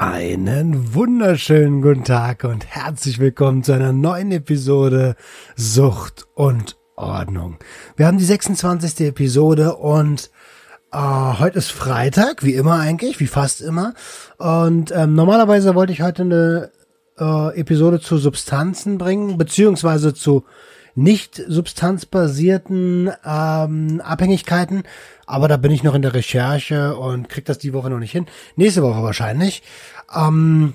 Einen wunderschönen guten Tag und herzlich willkommen zu einer neuen Episode Sucht und Ordnung. Wir haben die 26. Episode und äh, heute ist Freitag, wie immer eigentlich, wie fast immer. Und ähm, normalerweise wollte ich heute eine äh, Episode zu Substanzen bringen, beziehungsweise zu nicht substanzbasierten ähm, Abhängigkeiten. Aber da bin ich noch in der Recherche und krieg das die Woche noch nicht hin. Nächste Woche wahrscheinlich. Ähm,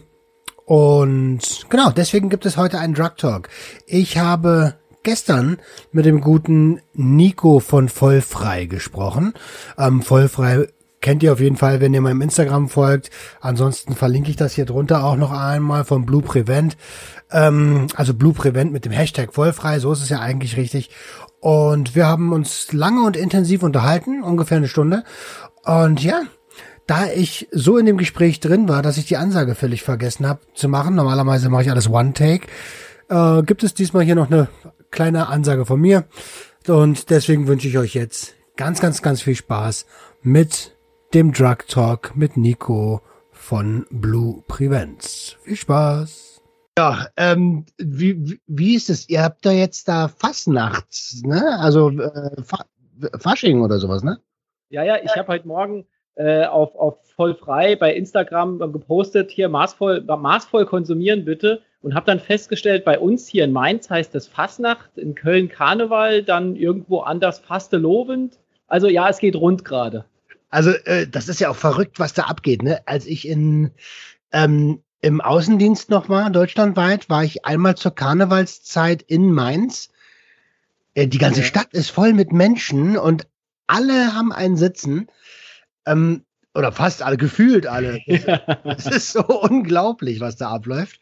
und genau, deswegen gibt es heute einen Drug Talk. Ich habe gestern mit dem guten Nico von Vollfrei gesprochen. Ähm, Vollfrei kennt ihr auf jeden Fall, wenn ihr meinem Instagram folgt. Ansonsten verlinke ich das hier drunter auch noch einmal von Blue Prevent. Ähm, also Blue Prevent mit dem Hashtag Vollfrei, so ist es ja eigentlich richtig. Und wir haben uns lange und intensiv unterhalten, ungefähr eine Stunde. Und ja, da ich so in dem Gespräch drin war, dass ich die Ansage völlig vergessen habe zu machen, normalerweise mache ich alles One-Take, äh, gibt es diesmal hier noch eine kleine Ansage von mir. Und deswegen wünsche ich euch jetzt ganz, ganz, ganz viel Spaß mit dem Drug Talk mit Nico von Blue Prevents. Viel Spaß! Ja, ähm, wie, wie ist es? Ihr habt da jetzt da Fastnachts, ne? Also äh, Fa Fasching oder sowas, ne? Ja, ja, ich habe heute Morgen äh, auf, auf voll frei bei Instagram gepostet, hier maßvoll, maßvoll konsumieren bitte und habe dann festgestellt, bei uns hier in Mainz heißt das Fastnacht, in Köln Karneval, dann irgendwo anders Fastelovend. Also ja, es geht rund gerade. Also äh, das ist ja auch verrückt, was da abgeht. Ne? Als ich in ähm, im Außendienst noch war, deutschlandweit, war ich einmal zur Karnevalszeit in Mainz. Äh, die ganze ja. Stadt ist voll mit Menschen und alle haben einen Sitzen. Ähm, oder fast alle, gefühlt alle. Es ist so unglaublich, was da abläuft.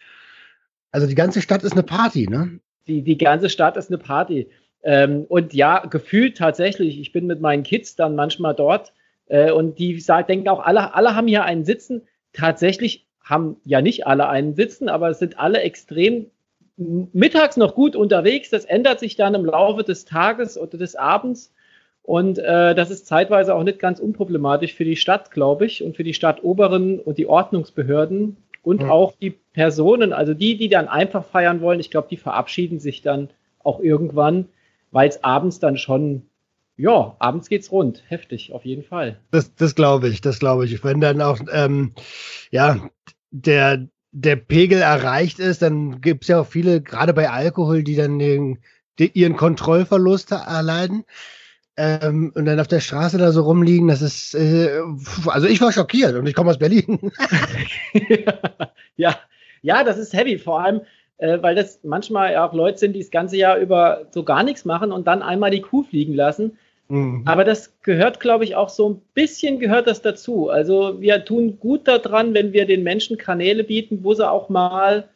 Also die ganze Stadt ist eine Party, ne? Die, die ganze Stadt ist eine Party. Ähm, und ja, gefühlt tatsächlich, ich bin mit meinen Kids dann manchmal dort äh, und die sagen, denken auch, alle, alle haben hier einen Sitzen. Tatsächlich haben ja nicht alle einen sitzen, aber es sind alle extrem mittags noch gut unterwegs. Das ändert sich dann im Laufe des Tages oder des Abends. Und äh, das ist zeitweise auch nicht ganz unproblematisch für die Stadt, glaube ich, und für die Stadtoberen und die Ordnungsbehörden und mhm. auch die Personen, also die, die dann einfach feiern wollen. Ich glaube, die verabschieden sich dann auch irgendwann, weil es abends dann schon ja, abends geht's rund. Heftig, auf jeden Fall. Das, das glaube ich, das glaube ich. Wenn dann auch, ähm, ja, der, der Pegel erreicht ist, dann gibt's ja auch viele, gerade bei Alkohol, die dann den, die ihren Kontrollverlust erleiden. Ähm, und dann auf der Straße da so rumliegen, das ist, äh, also ich war schockiert und ich komme aus Berlin. ja, ja, das ist heavy, vor allem, äh, weil das manchmal ja auch Leute sind, die das ganze Jahr über so gar nichts machen und dann einmal die Kuh fliegen lassen. Mhm. Aber das gehört, glaube ich, auch so ein bisschen gehört das dazu. Also wir tun gut daran, wenn wir den Menschen Kanäle bieten, wo sie auch mal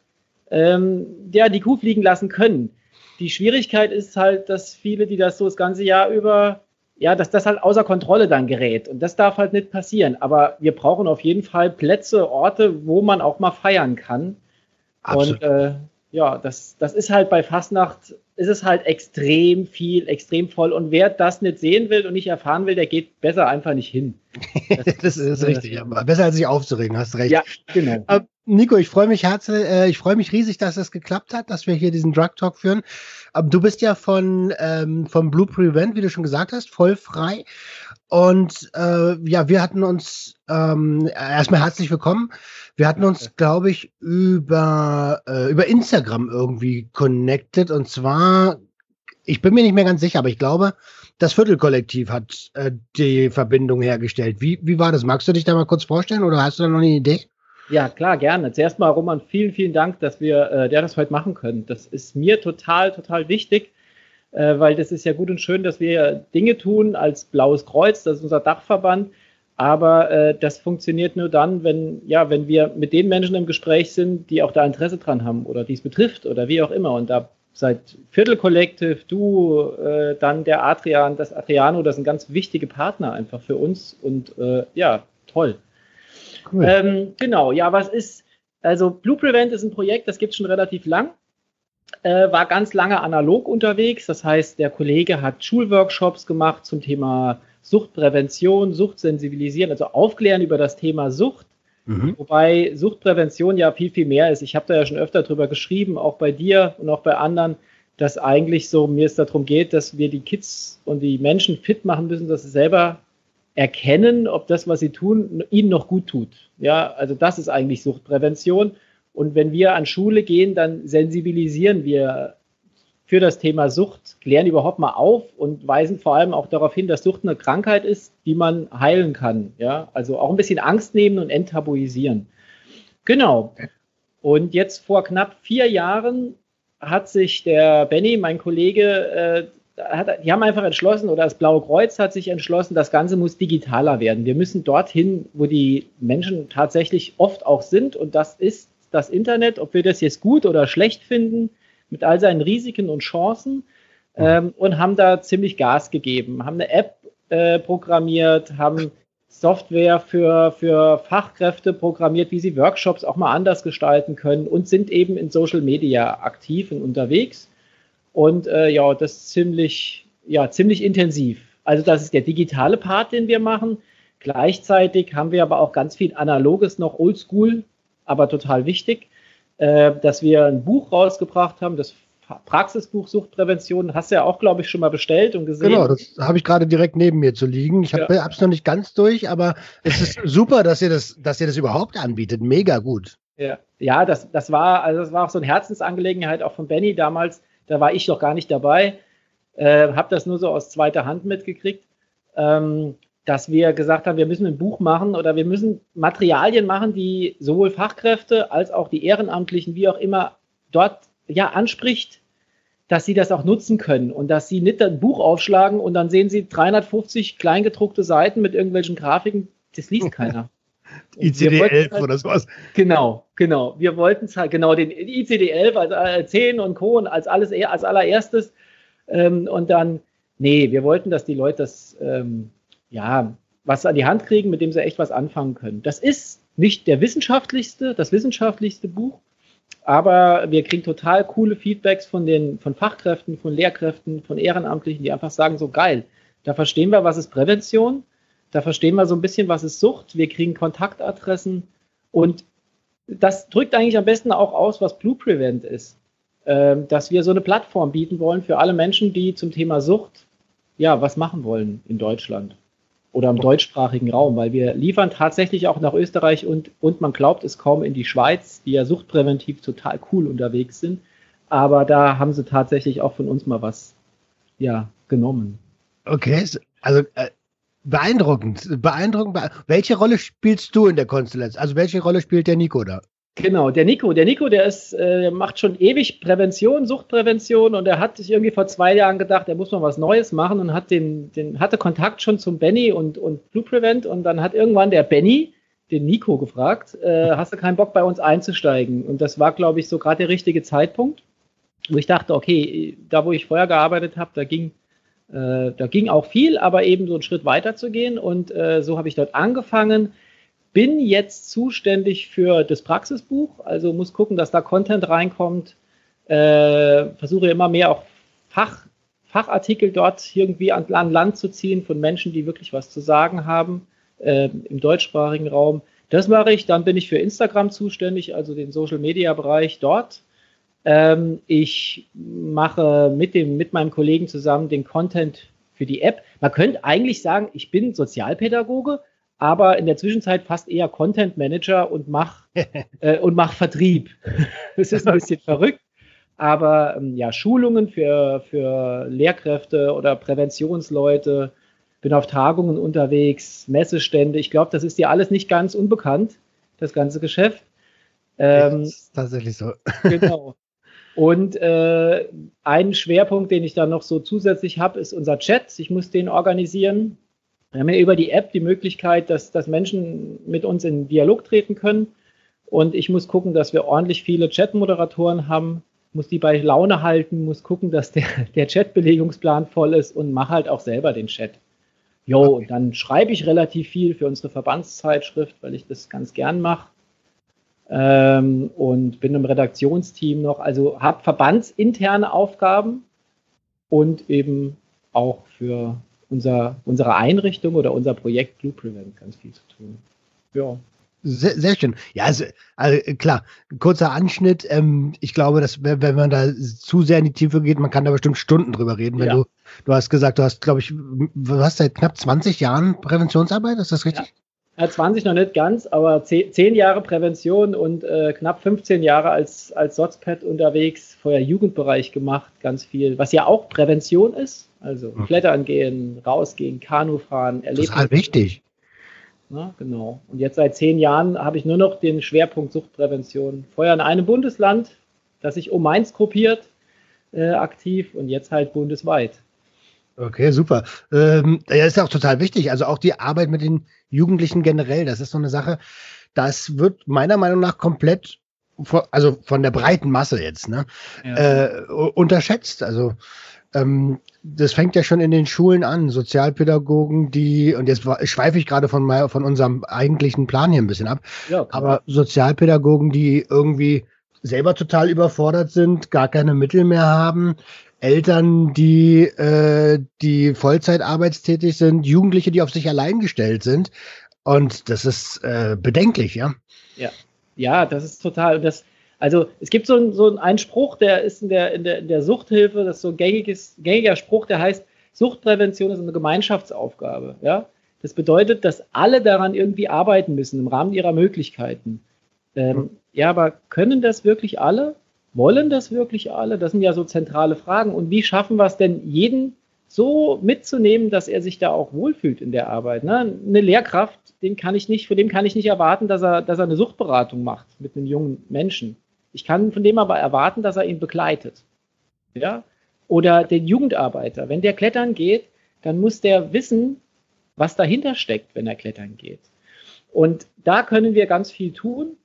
ähm, ja, die Kuh fliegen lassen können. Die Schwierigkeit ist halt, dass viele, die das so das ganze Jahr über, ja, dass das halt außer Kontrolle dann gerät. Und das darf halt nicht passieren. Aber wir brauchen auf jeden Fall Plätze, Orte, wo man auch mal feiern kann. Absolut. Und äh, ja, das, das ist halt bei Fastnacht, ist es halt extrem viel, extrem voll. Und wer das nicht sehen will und nicht erfahren will, der geht besser einfach nicht hin. Das, das ist richtig, ja. besser als sich aufzuregen, hast recht. Ja, genau. Aber Nico, ich freue mich herzlich, äh, ich freue mich riesig, dass das geklappt hat, dass wir hier diesen Drug Talk führen. Aber du bist ja von, ähm, vom Blue Prevent, wie du schon gesagt hast, voll frei. Und äh, ja, wir hatten uns ähm, erstmal herzlich willkommen. Wir hatten uns, glaube ich, über, äh, über Instagram irgendwie connected. Und zwar, ich bin mir nicht mehr ganz sicher, aber ich glaube, das Viertelkollektiv hat äh, die Verbindung hergestellt. Wie, wie war das? Magst du dich da mal kurz vorstellen oder hast du da noch eine Idee? Ja, klar, gerne. Zuerst mal, Roman, vielen, vielen Dank, dass wir äh, der das heute machen können. Das ist mir total, total wichtig äh, weil das ist ja gut und schön, dass wir Dinge tun als Blaues Kreuz, das ist unser Dachverband. Aber äh, das funktioniert nur dann, wenn, ja, wenn wir mit den Menschen im Gespräch sind, die auch da Interesse dran haben oder die es betrifft oder wie auch immer. Und da seit Viertel Collective, du, äh, dann der Adrian, das Adriano, das sind ganz wichtige Partner einfach für uns und äh, ja, toll. Cool. Ähm, genau, ja, was ist, also Blue Prevent ist ein Projekt, das gibt es schon relativ lang, äh, war ganz lange analog unterwegs, das heißt, der Kollege hat Schulworkshops gemacht zum Thema Suchtprävention, Suchtsensibilisieren, also aufklären über das Thema Sucht Mhm. Wobei Suchtprävention ja viel, viel mehr ist. Ich habe da ja schon öfter drüber geschrieben, auch bei dir und auch bei anderen, dass eigentlich so mir es darum geht, dass wir die Kids und die Menschen fit machen müssen, dass sie selber erkennen, ob das, was sie tun, ihnen noch gut tut. Ja, also das ist eigentlich Suchtprävention. Und wenn wir an Schule gehen, dann sensibilisieren wir für das Thema Sucht, klären überhaupt mal auf und weisen vor allem auch darauf hin, dass Sucht eine Krankheit ist, die man heilen kann. Ja, also auch ein bisschen Angst nehmen und enttabuisieren. Genau. Und jetzt vor knapp vier Jahren hat sich der Benny, mein Kollege, äh, hat, die haben einfach entschlossen, oder das Blaue Kreuz hat sich entschlossen, das Ganze muss digitaler werden. Wir müssen dorthin, wo die Menschen tatsächlich oft auch sind, und das ist das Internet, ob wir das jetzt gut oder schlecht finden mit all seinen Risiken und Chancen ähm, und haben da ziemlich Gas gegeben, haben eine App äh, programmiert, haben Software für, für Fachkräfte programmiert, wie sie Workshops auch mal anders gestalten können und sind eben in Social Media aktiv und unterwegs. Und äh, ja, das ziemlich, ja, ziemlich intensiv. Also das ist der digitale Part, den wir machen. Gleichzeitig haben wir aber auch ganz viel Analoges noch oldschool, aber total wichtig äh, dass wir ein Buch rausgebracht haben, das Praxisbuch Suchtprävention. Hast du ja auch, glaube ich, schon mal bestellt und gesehen. Genau, das habe ich gerade direkt neben mir zu liegen. Ich habe es noch nicht ganz durch, aber es ist super, dass ihr das, dass ihr das überhaupt anbietet. Mega gut. Ja, ja das, das war, also das war auch so eine Herzensangelegenheit auch von Benny damals. Da war ich noch gar nicht dabei. Äh, habe das nur so aus zweiter Hand mitgekriegt. Ähm, dass wir gesagt haben, wir müssen ein Buch machen oder wir müssen Materialien machen, die sowohl Fachkräfte als auch die Ehrenamtlichen, wie auch immer, dort ja anspricht, dass sie das auch nutzen können und dass sie nicht ein Buch aufschlagen und dann sehen sie 350 kleingedruckte Seiten mit irgendwelchen Grafiken. Das liest keiner. ICD-11 halt, oder sowas. Genau, genau. Wir wollten es halt, genau, den ICD-11 als 10 und Co. und als, alles, als allererstes. Ähm, und dann, nee, wir wollten, dass die Leute das ähm, ja, was an die Hand kriegen, mit dem sie echt was anfangen können. Das ist nicht der wissenschaftlichste, das wissenschaftlichste Buch, aber wir kriegen total coole Feedbacks von den, von Fachkräften, von Lehrkräften, von Ehrenamtlichen, die einfach sagen, so geil, da verstehen wir, was ist Prävention, da verstehen wir so ein bisschen, was ist Sucht, wir kriegen Kontaktadressen und das drückt eigentlich am besten auch aus, was Blue Prevent ist. Ähm, dass wir so eine Plattform bieten wollen für alle Menschen, die zum Thema Sucht ja was machen wollen in Deutschland oder im deutschsprachigen Raum, weil wir liefern tatsächlich auch nach Österreich und, und man glaubt es kaum in die Schweiz, die ja suchtpräventiv total cool unterwegs sind. Aber da haben sie tatsächlich auch von uns mal was ja, genommen. Okay, also äh, beeindruckend, beeindruckend. Welche Rolle spielst du in der Konstellation? Also welche Rolle spielt der Nico da? Genau, der Nico. Der Nico, der ist, äh, macht schon ewig Prävention, Suchtprävention und er hat sich irgendwie vor zwei Jahren gedacht, er muss mal was Neues machen und hat den, den, hatte Kontakt schon zum Benny und, und Blue Prevent und dann hat irgendwann der Benny den Nico gefragt, äh, hast du keinen Bock bei uns einzusteigen? Und das war, glaube ich, so gerade der richtige Zeitpunkt, wo ich dachte, okay, da wo ich vorher gearbeitet habe, da ging, äh, da ging auch viel, aber eben so einen Schritt weiter zu gehen und äh, so habe ich dort angefangen bin jetzt zuständig für das Praxisbuch, also muss gucken, dass da Content reinkommt. Äh, versuche immer mehr auch Fach, Fachartikel dort irgendwie an, an, Land zu ziehen von Menschen, die wirklich was zu sagen haben äh, im deutschsprachigen Raum. Das mache ich. Dann bin ich für Instagram zuständig, also den Social Media Bereich dort. Ähm, ich mache mit, dem, mit meinem Kollegen zusammen den Content für die App. Man könnte eigentlich sagen, ich bin Sozialpädagoge, aber in der Zwischenzeit fast eher Content Manager und mach, äh, und mach Vertrieb. das ist ein bisschen verrückt. Aber ähm, ja, Schulungen für, für Lehrkräfte oder Präventionsleute, bin auf Tagungen unterwegs, Messestände. Ich glaube, das ist dir alles nicht ganz unbekannt, das ganze Geschäft. Ähm, das ist tatsächlich so. genau. Und äh, ein Schwerpunkt, den ich da noch so zusätzlich habe, ist unser Chat. Ich muss den organisieren. Wir haben ja über die App die Möglichkeit, dass, dass Menschen mit uns in Dialog treten können. Und ich muss gucken, dass wir ordentlich viele Chat-Moderatoren haben, muss die bei Laune halten, muss gucken, dass der, der Chatbelegungsplan voll ist und mache halt auch selber den Chat. Jo, okay. und dann schreibe ich relativ viel für unsere Verbandszeitschrift, weil ich das ganz gern mache. Ähm, und bin im Redaktionsteam noch, also habe verbandsinterne Aufgaben und eben auch für unser, unsere Einrichtung oder unser Projekt Blue Prevent ganz viel zu tun. Ja. Sehr, sehr schön. Ja, also, also klar, kurzer Anschnitt. Ähm, ich glaube, dass wenn man da zu sehr in die Tiefe geht, man kann da bestimmt Stunden drüber reden. Wenn ja. du, du hast gesagt, du hast, glaube ich, du hast seit knapp 20 Jahren Präventionsarbeit, ist das richtig? Ja. Ja 20 noch nicht ganz, aber 10, 10 Jahre Prävention und äh, knapp 15 Jahre als, als Sozpad unterwegs, vorher Jugendbereich gemacht, ganz viel, was ja auch Prävention ist. Also mhm. Klettern gehen, rausgehen, Kanu fahren, erleben. Total wichtig. Na, genau. Und jetzt seit zehn Jahren habe ich nur noch den Schwerpunkt Suchtprävention. Vorher in einem Bundesland, das sich um Mainz gruppiert, äh, aktiv und jetzt halt bundesweit. Okay, super. Ähm, ja, ist ja auch total wichtig. Also auch die Arbeit mit den Jugendlichen generell, das ist so eine Sache, das wird meiner Meinung nach komplett, also von der breiten Masse jetzt, ne, ja. äh, unterschätzt. Also ähm, das fängt ja schon in den Schulen an. Sozialpädagogen, die, und jetzt schweife ich gerade von, von unserem eigentlichen Plan hier ein bisschen ab, ja, aber Sozialpädagogen, die irgendwie selber total überfordert sind, gar keine Mittel mehr haben, Eltern, die, äh, die Vollzeit arbeitstätig sind, Jugendliche, die auf sich allein gestellt sind. Und das ist äh, bedenklich, ja. Ja, ja, das ist total. Das, also es gibt so, ein, so einen Spruch, der ist in der, in der, in der Suchthilfe, das ist so ein gängiges, gängiger Spruch, der heißt, Suchtprävention ist eine Gemeinschaftsaufgabe. Ja? Das bedeutet, dass alle daran irgendwie arbeiten müssen im Rahmen ihrer Möglichkeiten. Ähm, ja, aber können das wirklich alle? Wollen das wirklich alle? Das sind ja so zentrale Fragen. Und wie schaffen wir es denn, jeden so mitzunehmen, dass er sich da auch wohlfühlt in der Arbeit? Ne? Eine Lehrkraft, den kann ich nicht, von dem kann ich nicht erwarten, dass er, dass er eine Suchtberatung macht mit einem jungen Menschen. Ich kann von dem aber erwarten, dass er ihn begleitet. Ja? Oder den Jugendarbeiter. Wenn der klettern geht, dann muss der wissen, was dahinter steckt, wenn er klettern geht. Und da können wir ganz viel tun.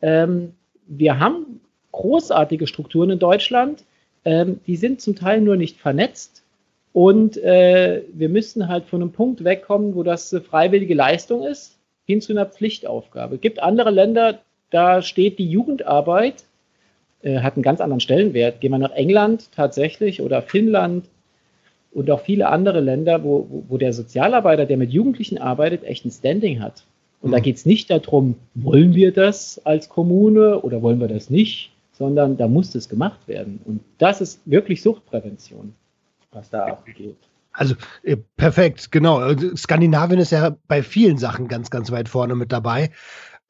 Ähm, wir haben großartige Strukturen in Deutschland. Ähm, die sind zum Teil nur nicht vernetzt. Und äh, wir müssen halt von einem Punkt wegkommen, wo das eine freiwillige Leistung ist, hin zu einer Pflichtaufgabe. Es gibt andere Länder, da steht die Jugendarbeit äh, hat einen ganz anderen Stellenwert. Gehen wir nach England tatsächlich oder Finnland und auch viele andere Länder, wo, wo, wo der Sozialarbeiter, der mit Jugendlichen arbeitet, echt ein Standing hat. Und mhm. da geht es nicht darum, wollen wir das als Kommune oder wollen wir das nicht, sondern da muss das gemacht werden. Und das ist wirklich Suchtprävention, was da abgeht. Also äh, perfekt, genau. Also, Skandinavien ist ja bei vielen Sachen ganz, ganz weit vorne mit dabei.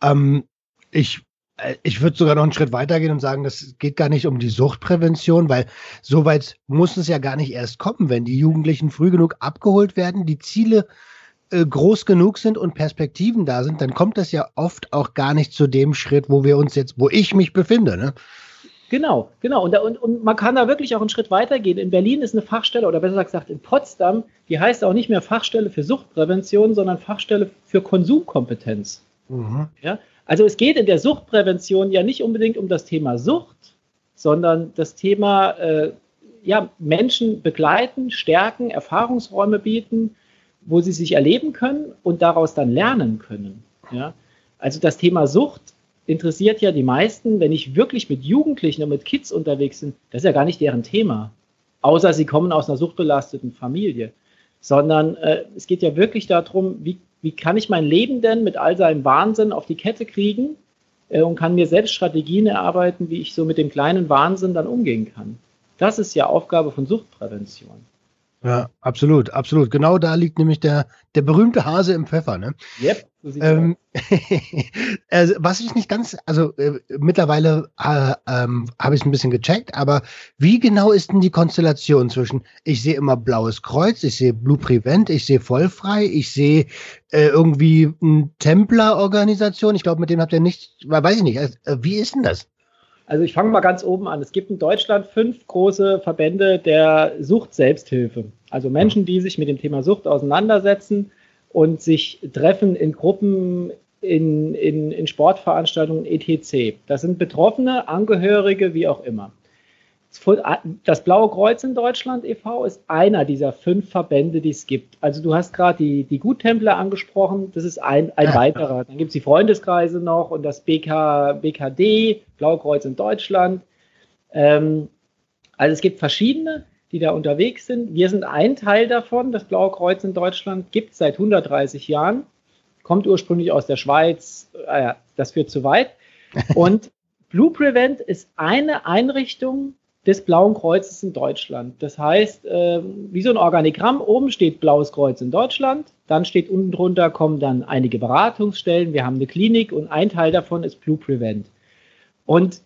Ähm, ich äh, ich würde sogar noch einen Schritt weitergehen und sagen, das geht gar nicht um die Suchtprävention, weil so weit muss es ja gar nicht erst kommen, wenn die Jugendlichen früh genug abgeholt werden, die Ziele groß genug sind und Perspektiven da sind, dann kommt das ja oft auch gar nicht zu dem Schritt, wo wir uns jetzt, wo ich mich befinde. Ne? Genau, genau. Und, da, und, und man kann da wirklich auch einen Schritt weitergehen. In Berlin ist eine Fachstelle, oder besser gesagt in Potsdam, die heißt auch nicht mehr Fachstelle für Suchtprävention, sondern Fachstelle für Konsumkompetenz. Mhm. Ja? Also es geht in der Suchtprävention ja nicht unbedingt um das Thema Sucht, sondern das Thema äh, ja, Menschen begleiten, stärken, Erfahrungsräume bieten, wo sie sich erleben können und daraus dann lernen können. Ja? Also das Thema Sucht interessiert ja die meisten, wenn ich wirklich mit Jugendlichen und mit Kids unterwegs bin, das ist ja gar nicht deren Thema. Außer sie kommen aus einer suchtbelasteten Familie. Sondern äh, es geht ja wirklich darum, wie wie kann ich mein Leben denn mit all seinem Wahnsinn auf die Kette kriegen äh, und kann mir selbst Strategien erarbeiten, wie ich so mit dem kleinen Wahnsinn dann umgehen kann. Das ist ja Aufgabe von Suchtprävention. Ja, absolut, absolut. Genau da liegt nämlich der, der berühmte Hase im Pfeffer, ne? Yep, so ähm, also, was ich nicht ganz, also äh, mittlerweile äh, ähm, habe ich es ein bisschen gecheckt, aber wie genau ist denn die Konstellation zwischen, ich sehe immer Blaues Kreuz, ich sehe Blue Prevent, ich sehe Vollfrei, ich sehe äh, irgendwie eine Templer-Organisation, ich glaube, mit dem habt ihr nicht, weiß ich nicht, also, wie ist denn das? Also ich fange mal ganz oben an. Es gibt in Deutschland fünf große Verbände der Sucht-Selbsthilfe. Also Menschen, die sich mit dem Thema Sucht auseinandersetzen und sich treffen in Gruppen, in, in, in Sportveranstaltungen, etc. Das sind Betroffene, Angehörige, wie auch immer. Das Blaue Kreuz in Deutschland e.V. ist einer dieser fünf Verbände, die es gibt. Also du hast gerade die, die Guttempler angesprochen, das ist ein, ein weiterer. Dann gibt es die Freundeskreise noch und das BK, BKD, Blaue Kreuz in Deutschland. Ähm, also es gibt verschiedene, die da unterwegs sind. Wir sind ein Teil davon. Das Blaue Kreuz in Deutschland gibt es seit 130 Jahren, kommt ursprünglich aus der Schweiz. Äh, das führt zu weit. Und Blue Prevent ist eine Einrichtung des Blauen Kreuzes in Deutschland. Das heißt, äh, wie so ein Organigramm, oben steht Blaues Kreuz in Deutschland, dann steht unten drunter, kommen dann einige Beratungsstellen, wir haben eine Klinik und ein Teil davon ist Blue Prevent. Und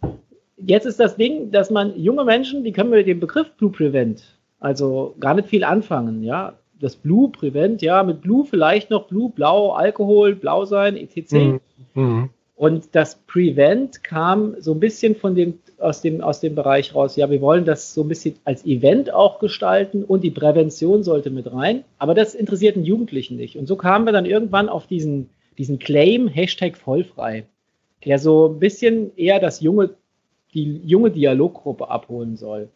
jetzt ist das Ding, dass man junge Menschen, die können mit dem Begriff Blue Prevent, also gar nicht viel anfangen, ja. Das Blue Prevent, ja, mit Blue vielleicht noch Blue, Blau, Alkohol, Blau sein, etc. Mhm. Und das Prevent kam so ein bisschen von dem, aus dem, aus dem Bereich raus. Ja, wir wollen das so ein bisschen als Event auch gestalten und die Prävention sollte mit rein. Aber das interessiert den Jugendlichen nicht. Und so kamen wir dann irgendwann auf diesen, diesen Claim, Hashtag vollfrei, der so ein bisschen eher das junge, die junge Dialoggruppe abholen soll.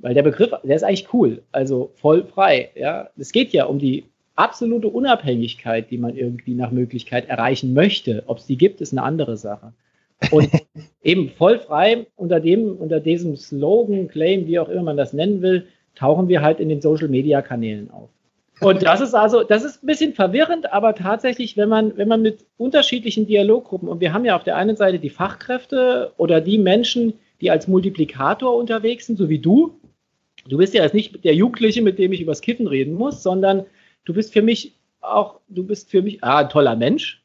Weil der Begriff, der ist eigentlich cool. Also voll frei. Ja, es geht ja um die absolute Unabhängigkeit, die man irgendwie nach Möglichkeit erreichen möchte. Ob es die gibt, ist eine andere Sache. Und eben voll frei unter dem, unter diesem Slogan, Claim, wie auch immer man das nennen will, tauchen wir halt in den Social Media Kanälen auf. Und das ist also, das ist ein bisschen verwirrend, aber tatsächlich, wenn man, wenn man mit unterschiedlichen Dialoggruppen, und wir haben ja auf der einen Seite die Fachkräfte oder die Menschen, die als Multiplikator unterwegs sind, so wie du. Du bist ja jetzt nicht der Jugendliche, mit dem ich übers Kiffen reden muss, sondern du bist für mich auch, du bist für mich ah, ein toller Mensch.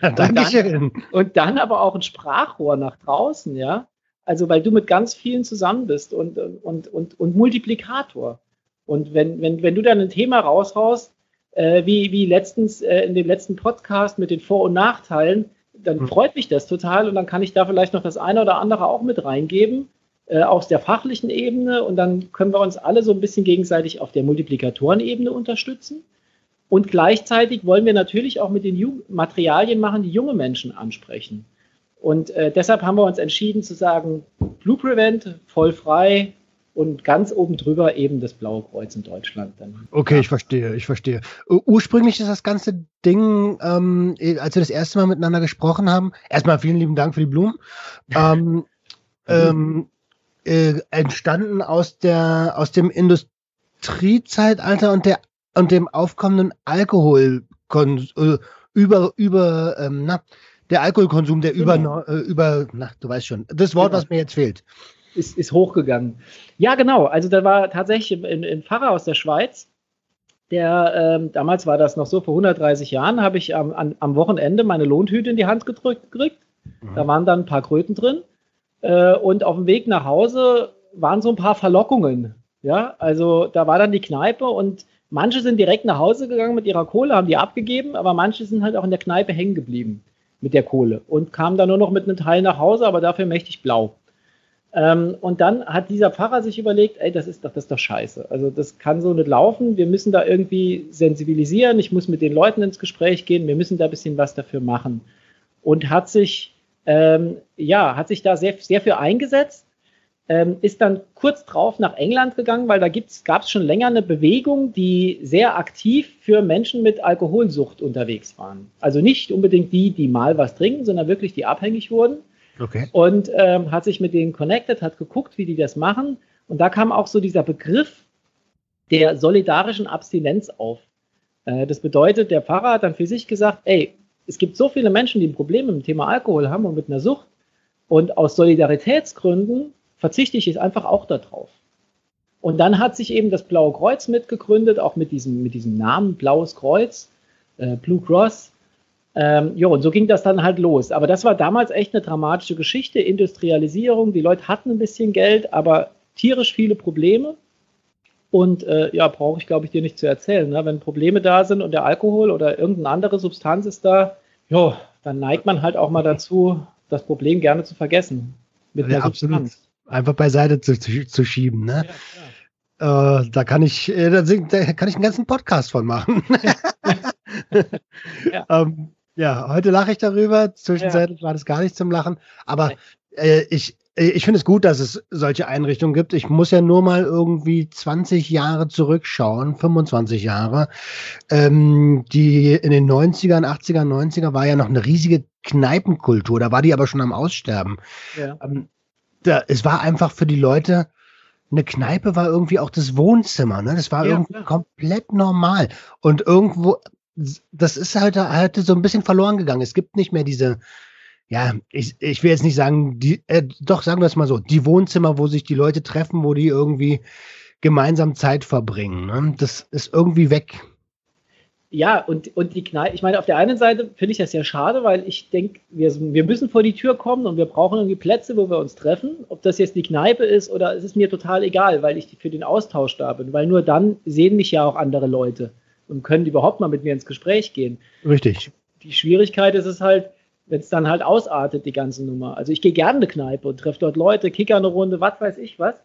Dankeschön. Und dann, und dann aber auch ein Sprachrohr nach draußen, ja. Also, weil du mit ganz vielen zusammen bist und, und, und, und Multiplikator. Und wenn, wenn, wenn du dann ein Thema raushaust, äh, wie, wie letztens äh, in dem letzten Podcast mit den Vor- und Nachteilen, dann hm. freut mich das total und dann kann ich da vielleicht noch das eine oder andere auch mit reingeben äh, aus der fachlichen Ebene und dann können wir uns alle so ein bisschen gegenseitig auf der Multiplikatorenebene unterstützen. Und gleichzeitig wollen wir natürlich auch mit den Ju Materialien machen, die junge Menschen ansprechen. Und äh, deshalb haben wir uns entschieden zu sagen, Blue Prevent, voll frei, und ganz oben drüber eben das Blaue Kreuz in Deutschland. Dann. Okay, ich verstehe, ich verstehe. Ursprünglich ist das ganze Ding, ähm, als wir das erste Mal miteinander gesprochen haben, erstmal vielen lieben Dank für die Blumen, ähm, ähm, äh, entstanden aus der aus dem Industriezeitalter und der und dem aufkommenden Alkohol äh, über über ähm, na, der Alkoholkonsum, der genau. über äh, über na, du weißt schon, das Wort, genau. was mir jetzt fehlt. Ist, ist hochgegangen. Ja, genau. Also da war tatsächlich ein, ein Pfarrer aus der Schweiz, der ähm, damals war das noch so, vor 130 Jahren, habe ich am, an, am Wochenende meine Lohntüte in die Hand gedrückt gekriegt. Mhm. Da waren dann ein paar Kröten drin. Äh, und auf dem Weg nach Hause waren so ein paar Verlockungen. Ja, also da war dann die Kneipe und manche sind direkt nach Hause gegangen mit ihrer Kohle, haben die abgegeben, aber manche sind halt auch in der Kneipe hängen geblieben mit der Kohle und kamen dann nur noch mit einem Teil nach Hause, aber dafür mächtig blau. Ähm, und dann hat dieser Pfarrer sich überlegt, ey, das ist doch, das ist doch scheiße. Also das kann so nicht laufen. Wir müssen da irgendwie sensibilisieren. Ich muss mit den Leuten ins Gespräch gehen. Wir müssen da ein bisschen was dafür machen. Und hat sich ähm, ja, hat sich da sehr, sehr für eingesetzt, ähm, ist dann kurz drauf nach England gegangen, weil da gab es schon länger eine Bewegung, die sehr aktiv für Menschen mit Alkoholsucht unterwegs waren. Also nicht unbedingt die, die mal was trinken, sondern wirklich die abhängig wurden. Okay. Und ähm, hat sich mit denen connected, hat geguckt, wie die das machen. Und da kam auch so dieser Begriff der solidarischen Abstinenz auf. Äh, das bedeutet, der Pfarrer hat dann für sich gesagt, ey, es gibt so viele Menschen, die ein Problem mit dem Thema Alkohol haben und mit einer Sucht. Und aus Solidaritätsgründen verzichte ich jetzt einfach auch darauf. Und dann hat sich eben das Blaue Kreuz mitgegründet, auch mit diesem, mit diesem Namen Blaues Kreuz, äh, Blue Cross. Ähm, jo, und so ging das dann halt los. Aber das war damals echt eine dramatische Geschichte. Industrialisierung, die Leute hatten ein bisschen Geld, aber tierisch viele Probleme. Und äh, ja, brauche ich, glaube ich, dir nicht zu erzählen. Ne? Wenn Probleme da sind und der Alkohol oder irgendeine andere Substanz ist da, jo, dann neigt man halt auch mal dazu, das Problem gerne zu vergessen. Mit ja, absolut. Einfach beiseite zu, zu, zu schieben. Ne? Ja, äh, da kann ich, äh, da, da, kann ich einen ganzen Podcast von machen. ja. ähm, ja. heute lache ich darüber. Zwischenzeitlich war das gar nicht zum Lachen. Aber äh, ich, ich finde es gut, dass es solche Einrichtungen gibt. Ich muss ja nur mal irgendwie 20 Jahre zurückschauen, 25 Jahre. Ähm, die in den 90ern, 80er, 90er war ja noch eine riesige Kneipenkultur. Da war die aber schon am Aussterben. Ja. Ähm, da, es war einfach für die Leute, eine Kneipe war irgendwie auch das Wohnzimmer. Ne? Das war ja, irgendwie ja. komplett normal. Und irgendwo, das ist halt, halt so ein bisschen verloren gegangen. Es gibt nicht mehr diese ja, ich, ich will jetzt nicht sagen, die, äh, doch sagen wir es mal so, die Wohnzimmer, wo sich die Leute treffen, wo die irgendwie gemeinsam Zeit verbringen. Ne? Das ist irgendwie weg. Ja, und, und die Kneipe, ich meine, auf der einen Seite finde ich das ja schade, weil ich denke, wir, wir müssen vor die Tür kommen und wir brauchen irgendwie Plätze, wo wir uns treffen. Ob das jetzt die Kneipe ist oder es ist mir total egal, weil ich für den Austausch da bin, weil nur dann sehen mich ja auch andere Leute und können überhaupt mal mit mir ins Gespräch gehen. Richtig. Die Schwierigkeit ist es halt, wenn es dann halt ausartet, die ganze Nummer. Also ich gehe gerne eine Kneipe und treffe dort Leute, kicker eine Runde, was weiß ich was.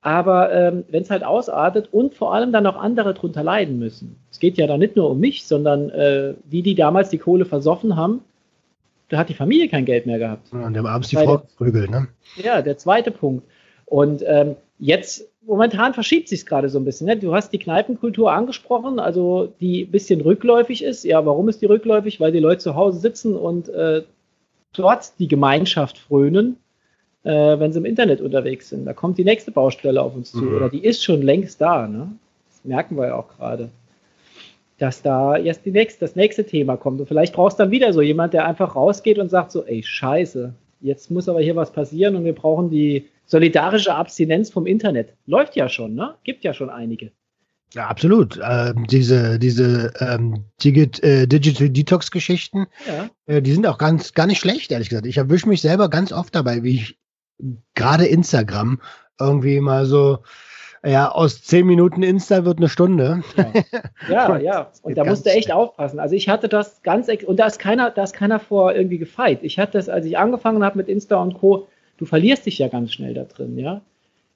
Aber ähm, wenn es halt ausartet und vor allem dann auch andere drunter leiden müssen. Es geht ja dann nicht nur um mich, sondern äh, die, die damals die Kohle versoffen haben, da hat die Familie kein Geld mehr gehabt. Ja, und der abends die Frau prügelt, ne? Ja, der zweite Punkt. Und ähm, jetzt, momentan verschiebt sich gerade so ein bisschen. Ne? Du hast die Kneipenkultur angesprochen, also die ein bisschen rückläufig ist. Ja, warum ist die rückläufig? Weil die Leute zu Hause sitzen und äh, dort die Gemeinschaft frönen, äh, wenn sie im Internet unterwegs sind. Da kommt die nächste Baustelle auf uns zu. Mhm. Oder die ist schon längst da. Ne? Das merken wir ja auch gerade. Dass da jetzt die nächste, das nächste Thema kommt. Und vielleicht brauchst du dann wieder so jemand, der einfach rausgeht und sagt so, ey, scheiße, jetzt muss aber hier was passieren und wir brauchen die solidarische Abstinenz vom Internet. Läuft ja schon, ne? Gibt ja schon einige. Ja, absolut. Ähm, diese diese ähm, Digit, äh, Digital Detox-Geschichten, ja. äh, die sind auch ganz gar nicht schlecht, ehrlich gesagt. Ich erwische mich selber ganz oft dabei, wie ich gerade Instagram irgendwie mal so, ja, aus zehn Minuten Insta wird eine Stunde. Ja, ja. ja. Und da musst du echt aufpassen. Also ich hatte das ganz, und da ist keiner, da ist keiner vor irgendwie gefeit. Ich hatte das, als ich angefangen habe mit Insta und Co., du verlierst dich ja ganz schnell da drin, ja.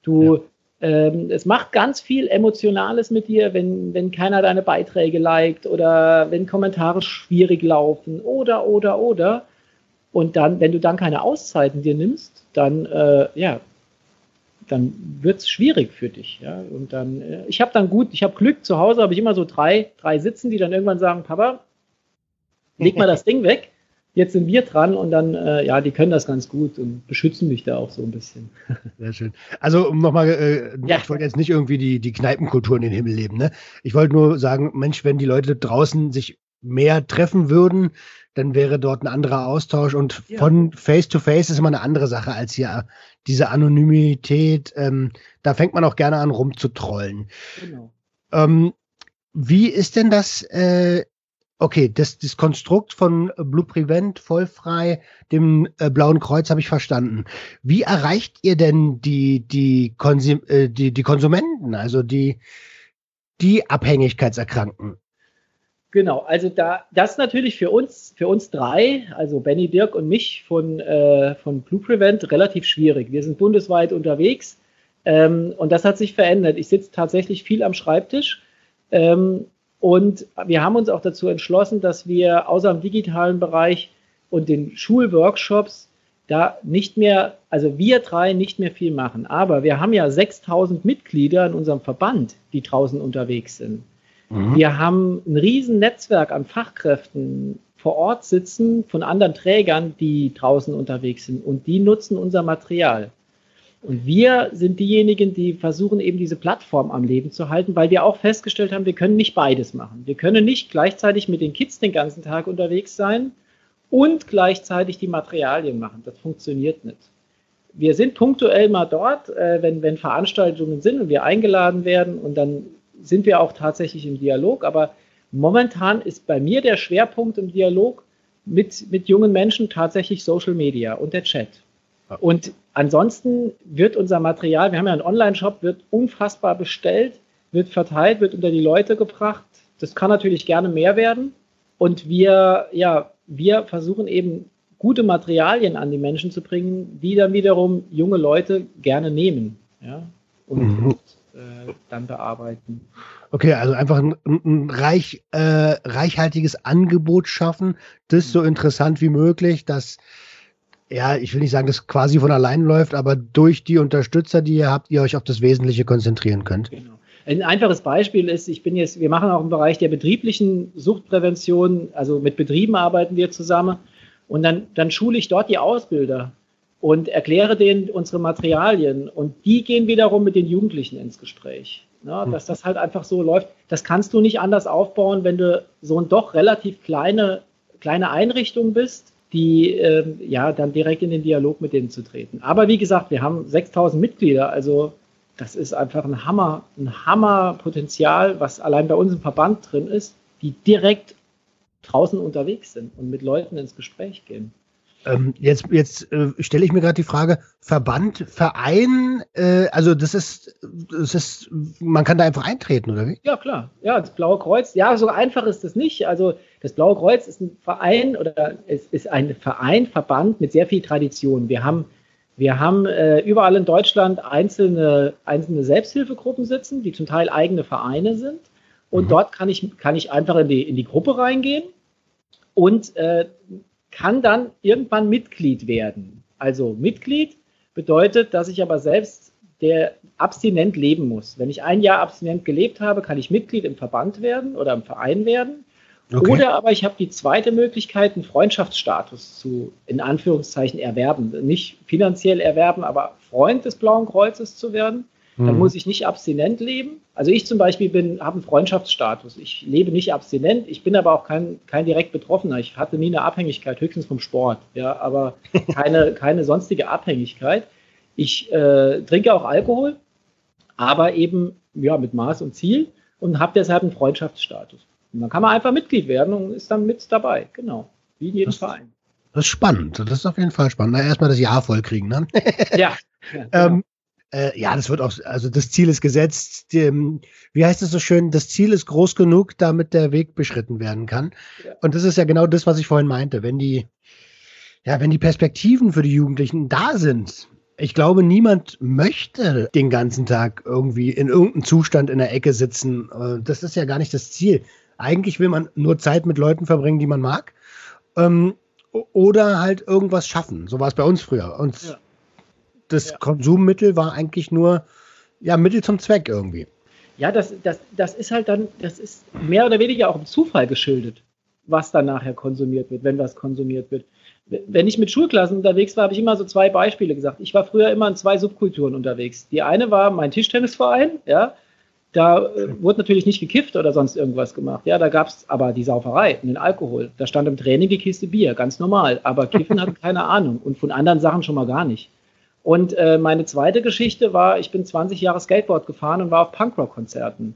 Du, ja. Ähm, es macht ganz viel Emotionales mit dir, wenn, wenn keiner deine Beiträge liked oder wenn Kommentare schwierig laufen oder, oder, oder. Und dann, wenn du dann keine Auszeiten dir nimmst, dann, äh, ja, dann wird es schwierig für dich. Ja? Und dann, äh, ich habe dann gut, ich habe Glück, zu Hause habe ich immer so drei, drei sitzen, die dann irgendwann sagen, Papa, leg mal das Ding weg jetzt sind wir dran und dann, äh, ja, die können das ganz gut und beschützen mich da auch so ein bisschen. Sehr schön. Also, um nochmal, äh, ja. ich wollte jetzt nicht irgendwie die, die Kneipenkultur in den Himmel leben, ne? Ich wollte nur sagen, Mensch, wenn die Leute draußen sich mehr treffen würden, dann wäre dort ein anderer Austausch und ja. von Face to Face ist immer eine andere Sache als hier diese Anonymität. Ähm, da fängt man auch gerne an rumzutrollen. Genau. Ähm, wie ist denn das äh, Okay, das, das Konstrukt von Blue Prevent, vollfrei, dem äh, Blauen Kreuz habe ich verstanden. Wie erreicht ihr denn die, die, Konsum, äh, die, die Konsumenten, also die, die Abhängigkeitserkrankten? Genau, also da das natürlich für uns, für uns drei, also Benny, Dirk und mich von, äh, von Blue Prevent relativ schwierig. Wir sind bundesweit unterwegs ähm, und das hat sich verändert. Ich sitze tatsächlich viel am Schreibtisch. Ähm, und wir haben uns auch dazu entschlossen, dass wir außer dem digitalen Bereich und den Schulworkshops da nicht mehr, also wir drei nicht mehr viel machen. Aber wir haben ja 6000 Mitglieder in unserem Verband, die draußen unterwegs sind. Mhm. Wir haben ein riesen Netzwerk an Fachkräften vor Ort sitzen von anderen Trägern, die draußen unterwegs sind und die nutzen unser Material. Und wir sind diejenigen, die versuchen eben diese Plattform am Leben zu halten, weil wir auch festgestellt haben, wir können nicht beides machen. Wir können nicht gleichzeitig mit den Kids den ganzen Tag unterwegs sein und gleichzeitig die Materialien machen. Das funktioniert nicht. Wir sind punktuell mal dort, äh, wenn, wenn Veranstaltungen sind und wir eingeladen werden und dann sind wir auch tatsächlich im Dialog. Aber momentan ist bei mir der Schwerpunkt im Dialog mit, mit jungen Menschen tatsächlich Social Media und der Chat. Und ansonsten wird unser Material, wir haben ja einen Online-Shop, wird unfassbar bestellt, wird verteilt, wird unter die Leute gebracht. Das kann natürlich gerne mehr werden. Und wir, ja, wir versuchen eben gute Materialien an die Menschen zu bringen, die dann wiederum junge Leute gerne nehmen ja, und, mhm. äh, dann bearbeiten. Okay, also einfach ein, ein reich, äh, reichhaltiges Angebot schaffen, das so interessant wie möglich, dass ja, ich will nicht sagen, dass quasi von allein läuft, aber durch die Unterstützer, die ihr habt, ihr euch auf das Wesentliche konzentrieren könnt. Genau. Ein einfaches Beispiel ist, ich bin jetzt, wir machen auch im Bereich der betrieblichen Suchtprävention, also mit Betrieben arbeiten wir zusammen und dann, dann schule ich dort die Ausbilder und erkläre denen unsere Materialien und die gehen wiederum mit den Jugendlichen ins Gespräch. Ne, dass das halt einfach so läuft. Das kannst du nicht anders aufbauen, wenn du so ein doch relativ kleine, kleine Einrichtung bist, die äh, ja dann direkt in den Dialog mit denen zu treten. Aber wie gesagt, wir haben 6000 Mitglieder, also das ist einfach ein Hammer, ein Hammerpotenzial, was allein bei uns im Verband drin ist, die direkt draußen unterwegs sind und mit Leuten ins Gespräch gehen. Ähm, jetzt jetzt äh, stelle ich mir gerade die Frage, Verband, Verein, äh, also das ist, das ist, man kann da einfach eintreten, oder wie? Ja, klar. Ja, das Blaue Kreuz, ja, so einfach ist das nicht. Also das Blaue Kreuz ist ein Verein oder es ist ein Verein, Verband mit sehr viel Tradition. Wir haben wir haben äh, überall in Deutschland einzelne, einzelne Selbsthilfegruppen sitzen, die zum Teil eigene Vereine sind. Und mhm. dort kann ich, kann ich einfach in die, in die Gruppe reingehen und äh, kann dann irgendwann Mitglied werden. Also Mitglied bedeutet, dass ich aber selbst der abstinent leben muss. Wenn ich ein Jahr abstinent gelebt habe, kann ich Mitglied im Verband werden oder im Verein werden. Okay. Oder aber ich habe die zweite Möglichkeit, einen Freundschaftsstatus zu, in Anführungszeichen, erwerben. Nicht finanziell erwerben, aber Freund des Blauen Kreuzes zu werden. Dann hm. muss ich nicht abstinent leben. Also ich zum Beispiel bin, habe einen Freundschaftsstatus. Ich lebe nicht abstinent. Ich bin aber auch kein, kein direkt Betroffener. Ich hatte nie eine Abhängigkeit, höchstens vom Sport. Ja, aber keine, keine sonstige Abhängigkeit. Ich äh, trinke auch Alkohol, aber eben ja, mit Maß und Ziel und habe deshalb einen Freundschaftsstatus. Und dann kann man einfach Mitglied werden und ist dann mit dabei. Genau. Wie in jedem das, Verein. Das ist spannend. Das ist auf jeden Fall spannend. Na, erstmal das Jahr voll kriegen, ne? ja. ja genau. ähm, äh, ja, das wird auch, also das Ziel ist gesetzt. Die, wie heißt es so schön? Das Ziel ist groß genug, damit der Weg beschritten werden kann. Ja. Und das ist ja genau das, was ich vorhin meinte. Wenn die, ja, wenn die Perspektiven für die Jugendlichen da sind, ich glaube, niemand möchte den ganzen Tag irgendwie in irgendeinem Zustand in der Ecke sitzen. Äh, das ist ja gar nicht das Ziel. Eigentlich will man nur Zeit mit Leuten verbringen, die man mag. Ähm, oder halt irgendwas schaffen. So war es bei uns früher. Und ja das ja. Konsummittel war eigentlich nur ja, Mittel zum Zweck irgendwie. Ja, das, das, das ist halt dann, das ist mehr oder weniger auch im Zufall geschildert, was dann nachher konsumiert wird, wenn was konsumiert wird. Wenn ich mit Schulklassen unterwegs war, habe ich immer so zwei Beispiele gesagt. Ich war früher immer in zwei Subkulturen unterwegs. Die eine war mein Tischtennisverein, ja, da äh, wurde natürlich nicht gekifft oder sonst irgendwas gemacht. Ja, da gab es aber die Sauferei und den Alkohol. Da stand im Training die Kiste Bier, ganz normal. Aber Kiffen hatten keine Ahnung und von anderen Sachen schon mal gar nicht. Und äh, meine zweite Geschichte war, ich bin 20 Jahre Skateboard gefahren und war auf Punkrock-Konzerten.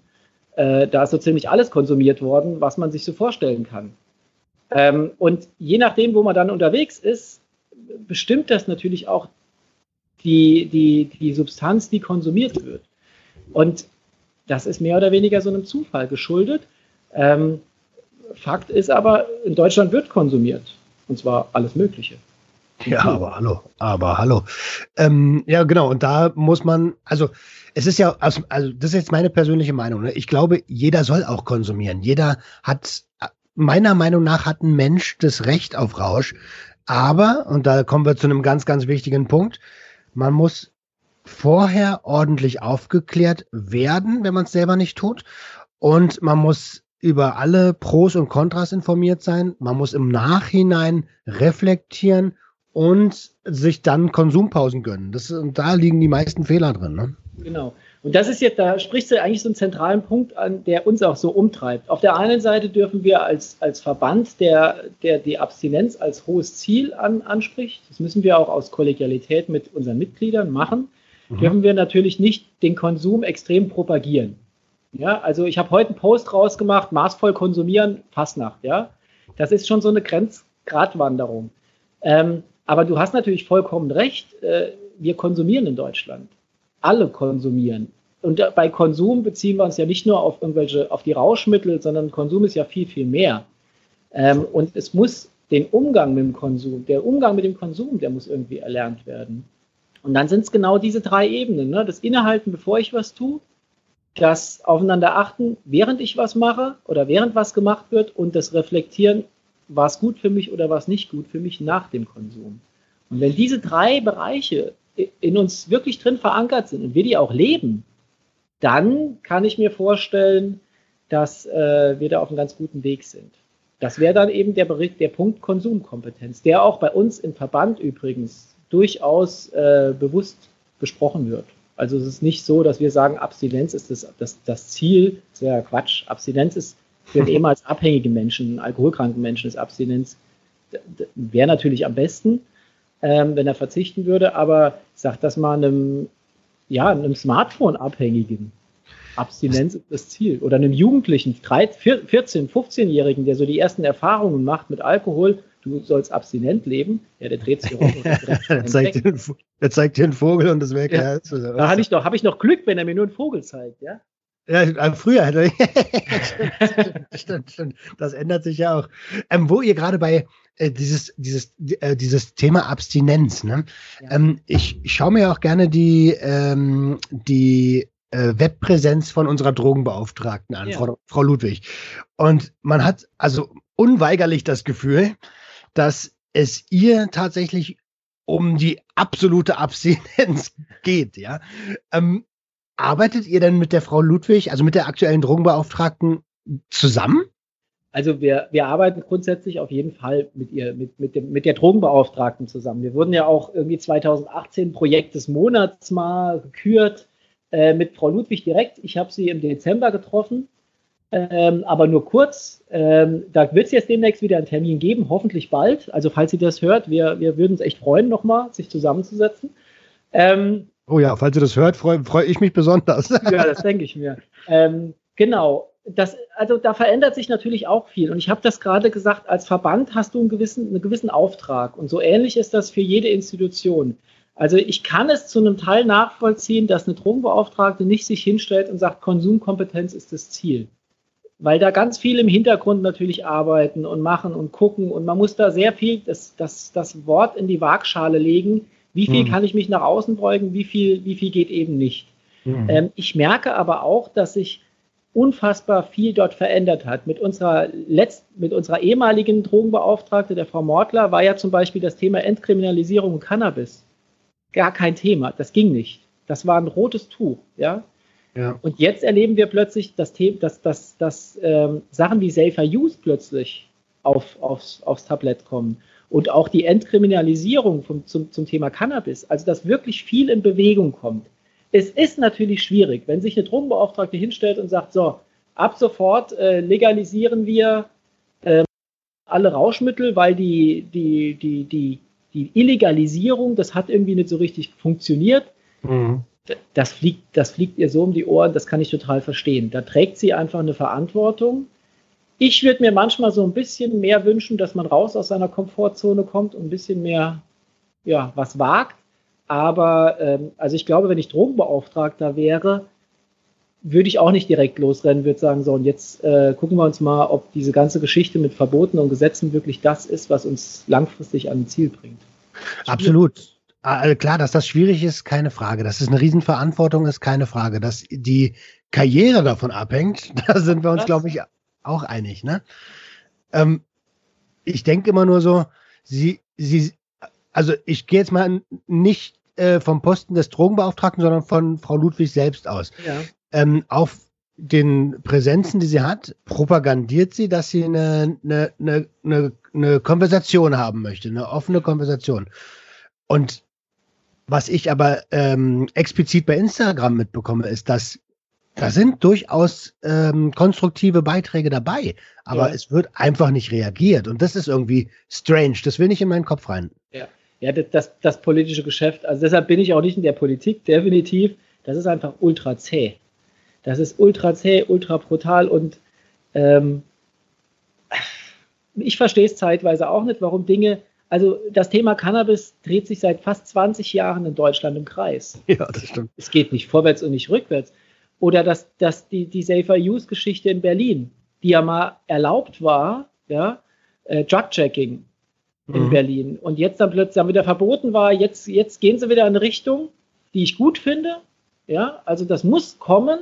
Äh, da ist so ziemlich alles konsumiert worden, was man sich so vorstellen kann. Ähm, und je nachdem, wo man dann unterwegs ist, bestimmt das natürlich auch die, die, die Substanz, die konsumiert wird. Und das ist mehr oder weniger so einem Zufall geschuldet. Ähm, Fakt ist aber, in Deutschland wird konsumiert. Und zwar alles Mögliche. Ja, aber hallo, aber hallo. Ähm, ja, genau, und da muss man, also es ist ja, also, das ist jetzt meine persönliche Meinung. Ne? Ich glaube, jeder soll auch konsumieren. Jeder hat, meiner Meinung nach hat ein Mensch das Recht auf Rausch. Aber, und da kommen wir zu einem ganz, ganz wichtigen Punkt, man muss vorher ordentlich aufgeklärt werden, wenn man es selber nicht tut. Und man muss über alle Pros und Kontras informiert sein. Man muss im Nachhinein reflektieren und sich dann Konsumpausen gönnen. Das, und da liegen die meisten Fehler drin. Ne? Genau. Und das ist jetzt, da sprichst du eigentlich so einen zentralen Punkt an, der uns auch so umtreibt. Auf der einen Seite dürfen wir als, als Verband, der, der die Abstinenz als hohes Ziel an, anspricht, das müssen wir auch aus Kollegialität mit unseren Mitgliedern machen, mhm. dürfen wir natürlich nicht den Konsum extrem propagieren. Ja, also ich habe heute einen Post rausgemacht, maßvoll konsumieren, Fastnacht, ja. Das ist schon so eine Grenzgratwanderung. Ähm, aber du hast natürlich vollkommen recht, äh, wir konsumieren in Deutschland. Alle konsumieren. Und bei Konsum beziehen wir uns ja nicht nur auf irgendwelche, auf die Rauschmittel, sondern Konsum ist ja viel, viel mehr. Ähm, und es muss den Umgang mit dem Konsum, der Umgang mit dem Konsum, der muss irgendwie erlernt werden. Und dann sind es genau diese drei Ebenen. Ne? Das Innehalten, bevor ich was tue, das Aufeinander achten, während ich was mache oder während was gemacht wird und das Reflektieren, war es gut für mich oder war es nicht gut für mich nach dem Konsum. Und wenn diese drei Bereiche in uns wirklich drin verankert sind und wir die auch leben, dann kann ich mir vorstellen, dass äh, wir da auf einem ganz guten Weg sind. Das wäre dann eben der, Bericht, der Punkt Konsumkompetenz, der auch bei uns im Verband übrigens durchaus äh, bewusst besprochen wird. Also es ist nicht so, dass wir sagen, Abstinenz ist das, das, das Ziel. Das wäre ja Quatsch. Abstinenz ist für den ehemals abhängigen Menschen, alkoholkranken Menschen ist Abstinenz, wäre natürlich am besten, ähm, wenn er verzichten würde, aber ich sage das mal einem, ja, einem Smartphone-Abhängigen. Abstinenz ist das Ziel. Oder einem Jugendlichen, 14, 15-Jährigen, der so die ersten Erfahrungen macht mit Alkohol, du sollst abstinent leben, ja, der dreht sich um. der, zeigt dir, der zeigt dir einen Vogel und das wäre ja. Herz. Da habe ich, noch, hab ich noch Glück, wenn er mir nur einen Vogel zeigt, ja? Ja, äh, früher hätte stimmt, stimmt, stimmt. Das ändert sich ja auch. Ähm, wo ihr gerade bei äh, dieses, dieses, äh, dieses Thema Abstinenz, ne? Ja. Ähm, ich, ich schaue mir auch gerne die, ähm, die äh, Webpräsenz von unserer Drogenbeauftragten an, ja. Frau, Frau Ludwig. Und man hat also unweigerlich das Gefühl, dass es ihr tatsächlich um die absolute Abstinenz geht, ja. Ähm, arbeitet ihr denn mit der Frau Ludwig, also mit der aktuellen Drogenbeauftragten zusammen? Also wir, wir arbeiten grundsätzlich auf jeden Fall mit ihr, mit, mit, dem, mit der Drogenbeauftragten zusammen. Wir wurden ja auch irgendwie 2018 Projekt des Monats mal gekürt äh, mit Frau Ludwig direkt. Ich habe sie im Dezember getroffen, ähm, aber nur kurz. Ähm, da wird es jetzt demnächst wieder einen Termin geben, hoffentlich bald. Also falls sie das hört, wir, wir würden uns echt freuen, nochmal sich zusammenzusetzen. Ähm, oh ja, falls ihr das hört, freue freu ich mich besonders. ja, das denke ich mir. Ähm, genau. Das, also da verändert sich natürlich auch viel. Und ich habe das gerade gesagt, als Verband hast du einen gewissen, einen gewissen Auftrag. Und so ähnlich ist das für jede Institution. Also ich kann es zu einem Teil nachvollziehen, dass eine Drogenbeauftragte nicht sich hinstellt und sagt, Konsumkompetenz ist das Ziel. Weil da ganz viel im Hintergrund natürlich arbeiten und machen und gucken und man muss da sehr viel das, das, das Wort in die Waagschale legen. Wie viel mhm. kann ich mich nach außen beugen, wie viel, wie viel geht eben nicht. Mhm. Ähm, ich merke aber auch, dass sich unfassbar viel dort verändert hat. Mit unserer, letzt, mit unserer ehemaligen Drogenbeauftragte, der Frau Mortler, war ja zum Beispiel das Thema Entkriminalisierung und Cannabis gar kein Thema. Das ging nicht. Das war ein rotes Tuch, ja. ja. Und jetzt erleben wir plötzlich, dass, dass, dass, dass ähm, Sachen wie Safer Use plötzlich auf, aufs, aufs Tablett kommen. Und auch die Entkriminalisierung vom, zum, zum Thema Cannabis. Also, dass wirklich viel in Bewegung kommt. Es ist natürlich schwierig, wenn sich eine Drogenbeauftragte hinstellt und sagt, so, ab sofort äh, legalisieren wir äh, alle Rauschmittel, weil die, die, die, die die Illegalisierung, das hat irgendwie nicht so richtig funktioniert. Mhm. Das, fliegt, das fliegt ihr so um die Ohren, das kann ich total verstehen. Da trägt sie einfach eine Verantwortung. Ich würde mir manchmal so ein bisschen mehr wünschen, dass man raus aus seiner Komfortzone kommt und ein bisschen mehr ja, was wagt. Aber ähm, also ich glaube, wenn ich Drogenbeauftragter wäre, würde ich auch nicht direkt losrennen, würde sagen, so und jetzt äh, gucken wir uns mal, ob diese ganze Geschichte mit Verboten und Gesetzen wirklich das ist, was uns langfristig an ein Ziel bringt. Absolut. Also klar, dass das schwierig ist, keine Frage. Dass es eine Riesenverantwortung ist, keine Frage. Dass die Karriere davon abhängt, da sind wir uns, glaube ich, auch einig. Ne? Ähm, ich denke immer nur so, sie, sie, also ich gehe jetzt mal nicht äh, vom Posten des Drogenbeauftragten, sondern von Frau Ludwig selbst aus. Ja ähm, auf den Präsenzen, die sie hat, propagandiert sie, dass sie eine, eine, eine, eine, eine Konversation haben möchte, eine offene Konversation. Und was ich aber ähm, explizit bei Instagram mitbekomme, ist, dass da sind durchaus ähm, konstruktive Beiträge dabei, aber ja. es wird einfach nicht reagiert. Und das ist irgendwie strange. Das will nicht in meinen Kopf rein. Ja, ja das, das, das politische Geschäft. Also deshalb bin ich auch nicht in der Politik, definitiv. Das ist einfach ultra zäh. Das ist ultra zäh, ultra brutal und ähm, ich verstehe es zeitweise auch nicht, warum Dinge, also das Thema Cannabis dreht sich seit fast 20 Jahren in Deutschland im Kreis. Ja, das stimmt. Es geht nicht vorwärts und nicht rückwärts. Oder dass das, die, die Safer Use-Geschichte in Berlin, die ja mal erlaubt war, ja, äh, Drug-Checking in mhm. Berlin. Und jetzt dann plötzlich dann wieder verboten war, jetzt, jetzt gehen sie wieder in eine Richtung, die ich gut finde. Ja, also das muss kommen,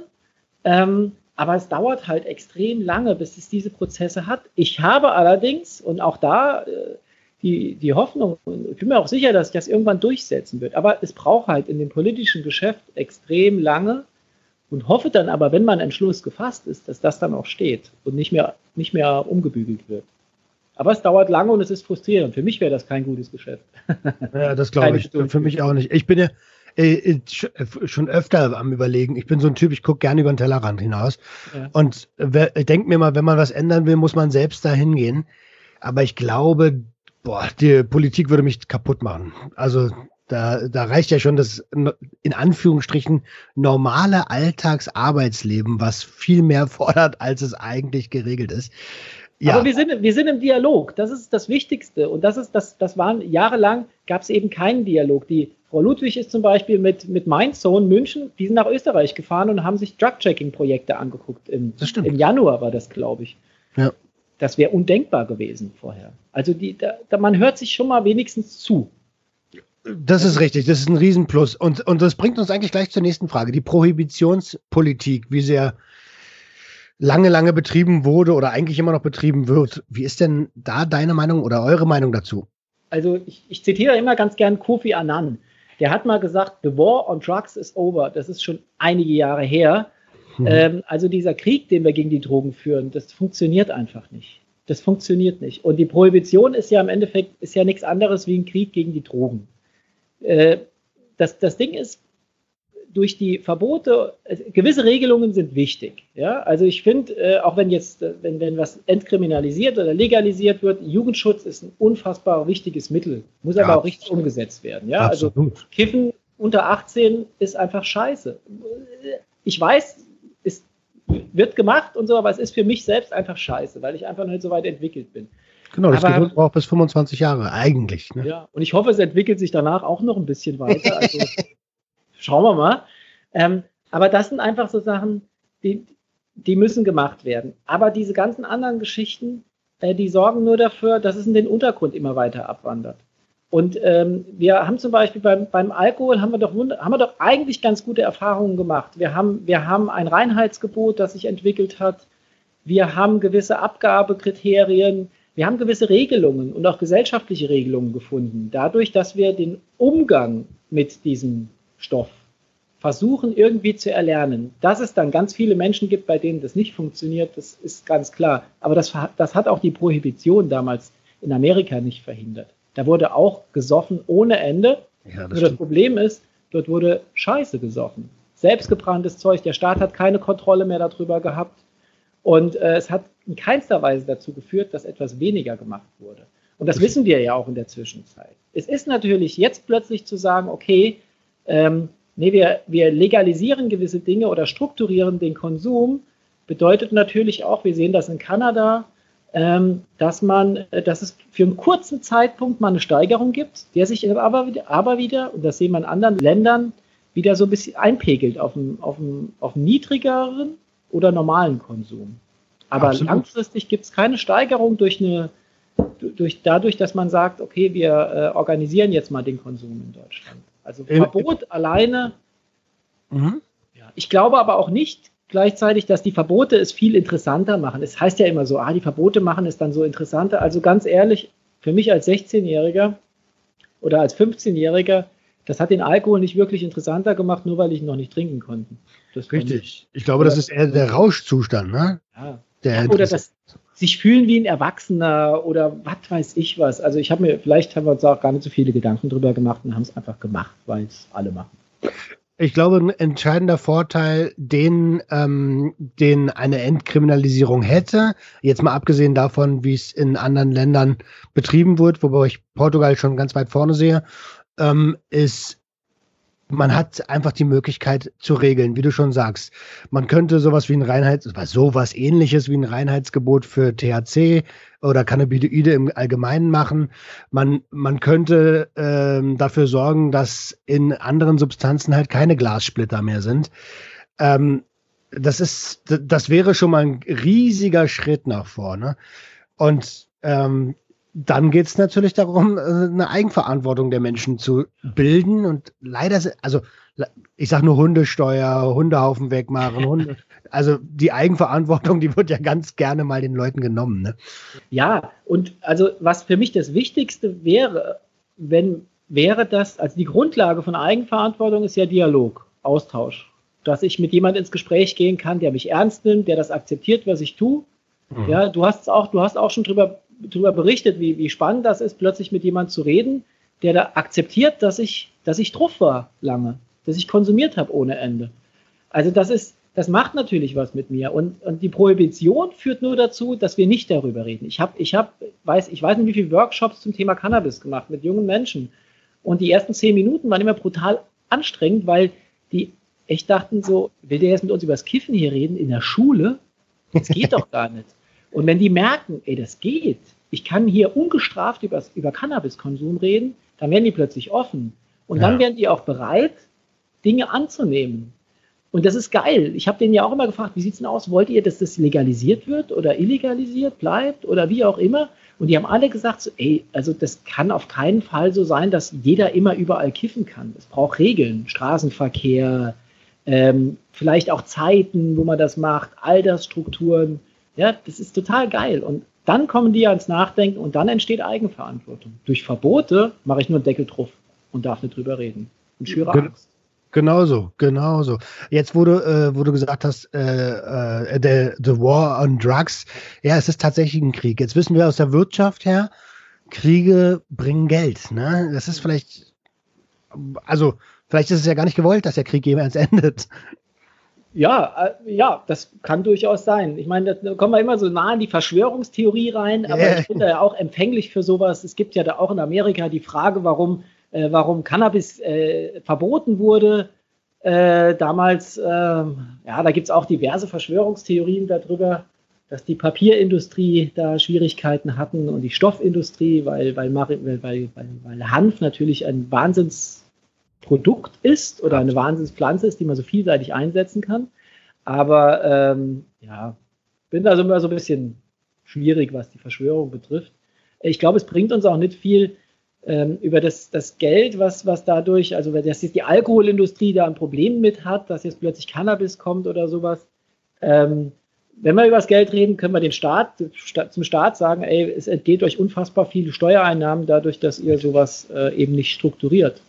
ähm, aber es dauert halt extrem lange, bis es diese Prozesse hat. Ich habe allerdings, und auch da, äh, die, die Hoffnung, ich bin mir auch sicher, dass sich das irgendwann durchsetzen wird. Aber es braucht halt in dem politischen Geschäft extrem lange und hoffe dann aber, wenn man Entschluss gefasst ist, dass das dann auch steht und nicht mehr, nicht mehr umgebügelt wird. Aber es dauert lange und es ist frustrierend. Für mich wäre das kein gutes Geschäft. Ja, das glaube ich. Für mich auch nicht. Ich bin ja äh, äh, schon öfter am Überlegen. Ich bin so ein Typ, ich gucke gerne über den Tellerrand hinaus. Ja. Und denke mir mal, wenn man was ändern will, muss man selbst dahin gehen. Aber ich glaube, boah, die Politik würde mich kaputt machen. Also da, da reicht ja schon das in Anführungsstrichen normale Alltagsarbeitsleben, was viel mehr fordert, als es eigentlich geregelt ist. Ja. Aber wir sind, wir sind im Dialog. Das ist das Wichtigste. Und das ist, das, das waren jahrelang gab es eben keinen Dialog. Die Frau Ludwig ist zum Beispiel mit, mit Mainz Sohn München, die sind nach Österreich gefahren und haben sich Drug-Checking-Projekte angeguckt. Im, Im Januar war das, glaube ich. Ja. Das wäre undenkbar gewesen vorher. Also die, da, da, man hört sich schon mal wenigstens zu. Das ist richtig, das ist ein Riesenplus. Und, und das bringt uns eigentlich gleich zur nächsten Frage. Die Prohibitionspolitik, wie sehr lange, lange betrieben wurde oder eigentlich immer noch betrieben wird. Wie ist denn da deine Meinung oder eure Meinung dazu? Also ich, ich zitiere immer ganz gern Kofi Annan. Der hat mal gesagt, the war on drugs is over. Das ist schon einige Jahre her. Mhm. Ähm, also dieser Krieg, den wir gegen die Drogen führen, das funktioniert einfach nicht. Das funktioniert nicht. Und die Prohibition ist ja im Endeffekt ist ja nichts anderes wie ein Krieg gegen die Drogen. Äh, das, das Ding ist, durch die Verbote, gewisse Regelungen sind wichtig. Ja? Also ich finde, äh, auch wenn jetzt, äh, wenn, wenn was entkriminalisiert oder legalisiert wird, Jugendschutz ist ein unfassbar wichtiges Mittel, muss aber ja, auch richtig umgesetzt werden. Ja? Also Kiffen unter 18 ist einfach scheiße. Ich weiß, es wird gemacht und so, aber es ist für mich selbst einfach scheiße, weil ich einfach noch nicht so weit entwickelt bin. Genau, das aber, braucht bis 25 Jahre eigentlich. Ne? Ja, und ich hoffe, es entwickelt sich danach auch noch ein bisschen weiter. Also Schauen wir mal. Ähm, aber das sind einfach so Sachen, die, die müssen gemacht werden. Aber diese ganzen anderen Geschichten, äh, die sorgen nur dafür, dass es in den Untergrund immer weiter abwandert. Und ähm, wir haben zum Beispiel beim, beim Alkohol haben wir, doch haben wir doch eigentlich ganz gute Erfahrungen gemacht. Wir haben, wir haben ein Reinheitsgebot, das sich entwickelt hat. Wir haben gewisse Abgabekriterien. Wir haben gewisse Regelungen und auch gesellschaftliche Regelungen gefunden. Dadurch, dass wir den Umgang mit diesem Stoff versuchen irgendwie zu erlernen. Dass es dann ganz viele Menschen gibt, bei denen das nicht funktioniert, das ist ganz klar. Aber das, das hat auch die Prohibition damals in Amerika nicht verhindert. Da wurde auch gesoffen ohne Ende. Ja, das Nur das Problem ist, dort wurde Scheiße gesoffen. Selbstgebranntes Zeug. Der Staat hat keine Kontrolle mehr darüber gehabt. Und äh, es hat in keinster Weise dazu geführt, dass etwas weniger gemacht wurde. Und das wissen wir ja auch in der Zwischenzeit. Es ist natürlich jetzt plötzlich zu sagen, okay, ähm, nee, wir, wir legalisieren gewisse Dinge oder strukturieren den Konsum, bedeutet natürlich auch, wir sehen das in Kanada, ähm, dass man, äh, dass es für einen kurzen Zeitpunkt mal eine Steigerung gibt, der sich aber, aber wieder, und das sehen wir in anderen Ländern, wieder so ein bisschen einpegelt auf einen, auf einen, auf einen niedrigeren oder normalen Konsum. Aber Absolut. langfristig gibt es keine Steigerung durch eine, durch, dadurch, dass man sagt, okay, wir äh, organisieren jetzt mal den Konsum in Deutschland. Also Verbot äh, alleine. Mhm. Ja. Ich glaube aber auch nicht gleichzeitig, dass die Verbote es viel interessanter machen. Es heißt ja immer so, ah, die Verbote machen es dann so interessanter. Also ganz ehrlich, für mich als 16-Jähriger oder als 15-Jähriger, das hat den Alkohol nicht wirklich interessanter gemacht, nur weil ich ihn noch nicht trinken konnte. Richtig. Ich glaube, das ist eher der Rauschzustand, ne? Ja. Der oder das sich fühlen wie ein Erwachsener oder was weiß ich was. Also ich habe mir, vielleicht haben wir uns auch gar nicht so viele Gedanken drüber gemacht und haben es einfach gemacht, weil es alle machen. Ich glaube, ein entscheidender Vorteil, den, ähm, den eine Entkriminalisierung hätte, jetzt mal abgesehen davon, wie es in anderen Ländern betrieben wird, wobei ich Portugal schon ganz weit vorne sehe, ähm, ist man hat einfach die Möglichkeit zu regeln, wie du schon sagst. Man könnte sowas wie ein Reinheits, sowas ähnliches wie ein Reinheitsgebot für THC oder Cannabinoide im Allgemeinen machen. Man, man könnte ähm, dafür sorgen, dass in anderen Substanzen halt keine Glassplitter mehr sind. Ähm, das ist, das wäre schon mal ein riesiger Schritt nach vorne. Und ähm, dann geht es natürlich darum, äh, eine Eigenverantwortung der Menschen zu bilden. Und leider, also ich sage nur Hundesteuer, Hundehaufen wegmachen, Hunde. Also die Eigenverantwortung, die wird ja ganz gerne mal den Leuten genommen. Ne? Ja, und also was für mich das Wichtigste wäre, wenn wäre das, also die Grundlage von Eigenverantwortung ist ja Dialog, Austausch. Dass ich mit jemandem ins Gespräch gehen kann, der mich ernst nimmt, der das akzeptiert, was ich tue. Mhm. Ja, du hast auch, du hast auch schon drüber, drüber berichtet, wie, wie spannend das ist, plötzlich mit jemandem zu reden, der da akzeptiert, dass ich, dass ich drauf war lange, dass ich konsumiert habe ohne Ende. Also das ist, das macht natürlich was mit mir. Und, und die Prohibition führt nur dazu, dass wir nicht darüber reden. Ich habe, ich habe, weiß, ich weiß nicht, wie viele Workshops zum Thema Cannabis gemacht mit jungen Menschen. Und die ersten zehn Minuten waren immer brutal anstrengend, weil die echt dachten so, will der jetzt mit uns über das Kiffen hier reden in der Schule? Das geht doch gar nicht. Und wenn die merken, ey, das geht, ich kann hier ungestraft über, über Cannabiskonsum reden, dann werden die plötzlich offen. Und ja. dann werden die auch bereit, Dinge anzunehmen. Und das ist geil. Ich habe denen ja auch immer gefragt, wie sieht es denn aus? Wollt ihr, dass das legalisiert wird oder illegalisiert bleibt oder wie auch immer? Und die haben alle gesagt, so, ey, also das kann auf keinen Fall so sein, dass jeder immer überall kiffen kann. Es braucht Regeln, Straßenverkehr, ähm, vielleicht auch Zeiten, wo man das macht, Altersstrukturen. Ja, das ist total geil. Und dann kommen die ans Nachdenken und dann entsteht Eigenverantwortung. Durch Verbote mache ich nur einen Deckel drauf und darf nicht drüber reden und schüre Angst. Genauso, genauso. Jetzt, wo du, äh, wo du gesagt hast, äh, äh, the, the War on Drugs, ja, es ist tatsächlich ein Krieg. Jetzt wissen wir aus der Wirtschaft her, Kriege bringen Geld. Ne? Das ist vielleicht, also vielleicht ist es ja gar nicht gewollt, dass der Krieg jemals endet. Ja, äh, ja, das kann durchaus sein. Ich meine, da kommen wir immer so nah in die Verschwörungstheorie rein, aber yeah. ich bin da ja auch empfänglich für sowas. Es gibt ja da auch in Amerika die Frage, warum äh, warum Cannabis äh, verboten wurde. Äh, damals, ähm, ja, da gibt es auch diverse Verschwörungstheorien darüber, dass die Papierindustrie da Schwierigkeiten hatten und die Stoffindustrie, weil, weil, weil, weil, weil Hanf natürlich ein Wahnsinnsprodukt ist oder eine Wahnsinnspflanze ist, die man so vielseitig einsetzen kann. Aber ähm, ja, bin da so immer so ein bisschen schwierig, was die Verschwörung betrifft. Ich glaube, es bringt uns auch nicht viel, ähm, über das, das Geld, was, was dadurch, also dass jetzt die Alkoholindustrie da ein Problem mit hat, dass jetzt plötzlich Cannabis kommt oder sowas. Ähm, wenn wir über das Geld reden, können wir den Staat, zum Staat sagen, ey, es entgeht euch unfassbar viele Steuereinnahmen dadurch, dass ihr sowas äh, eben nicht strukturiert.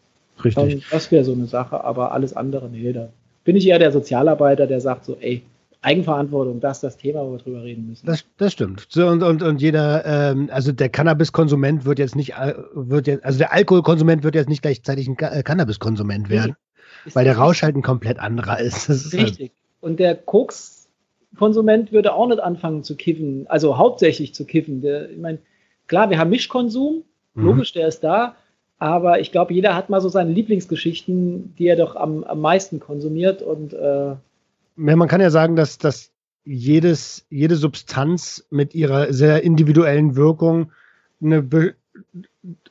Richtig. Und das wäre so eine Sache, aber alles andere, nee, da bin ich eher der Sozialarbeiter, der sagt so, ey, Eigenverantwortung, das ist das Thema, wo wir drüber reden müssen. Das, das stimmt. So, und, und, und jeder, ähm, also der Cannabiskonsument wird jetzt nicht, äh, wird jetzt, also der Alkoholkonsument wird jetzt nicht gleichzeitig ein äh, Cannabiskonsument werden, nee, weil der Rausch halt ein komplett anderer ist. ist halt richtig. Halt und der Koks-Konsument würde auch nicht anfangen zu kiffen, also hauptsächlich zu kiffen. Der, ich meine, klar, wir haben Mischkonsum, mhm. logisch, der ist da, aber ich glaube, jeder hat mal so seine Lieblingsgeschichten, die er doch am, am meisten konsumiert und äh, man kann ja sagen, dass, dass jedes, jede Substanz mit ihrer sehr individuellen Wirkung eine, Be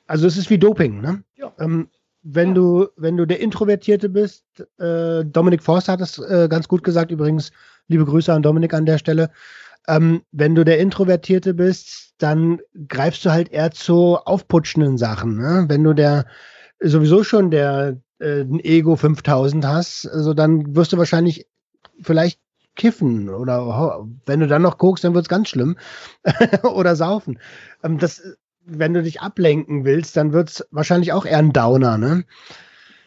also es ist wie Doping, ne? Ja. Ähm, wenn ja. du, wenn du der Introvertierte bist, äh, Dominik Forster hat es äh, ganz gut gesagt, übrigens, liebe Grüße an Dominik an der Stelle. Ähm, wenn du der Introvertierte bist, dann greifst du halt eher zu aufputschenden Sachen. Ne? Wenn du der sowieso schon der äh, Ego 5000 hast, also dann wirst du wahrscheinlich vielleicht kiffen oder wenn du dann noch guckst, dann wird es ganz schlimm. oder saufen. Ähm, das, wenn du dich ablenken willst, dann wird es wahrscheinlich auch eher ein Downer, ne?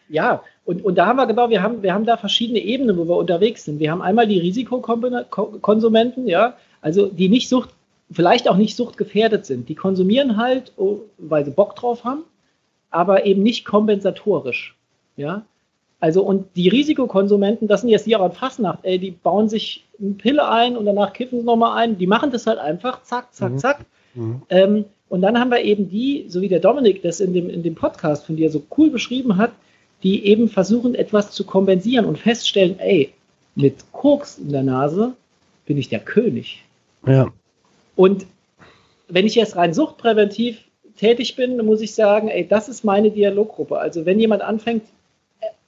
Ja, und, und da haben wir genau, wir haben, wir haben da verschiedene Ebenen, wo wir unterwegs sind. Wir haben einmal die Risikokonsumenten, ja, also die nicht Sucht, vielleicht auch nicht suchtgefährdet sind. Die konsumieren halt, oh, weil sie Bock drauf haben, aber eben nicht kompensatorisch. Ja, also und die Risikokonsumenten, das sind jetzt die an Fastnacht, ey, die bauen sich eine Pille ein und danach kiffen sie nochmal ein. Die machen das halt einfach, zack, zack, mhm. zack. Mhm. Ähm, und dann haben wir eben die, so wie der Dominik das in dem, in dem Podcast von dir so cool beschrieben hat, die eben versuchen, etwas zu kompensieren und feststellen, ey, mit Koks in der Nase bin ich der König. Ja. Und wenn ich jetzt rein suchtpräventiv tätig bin, dann muss ich sagen, ey, das ist meine Dialoggruppe. Also wenn jemand anfängt,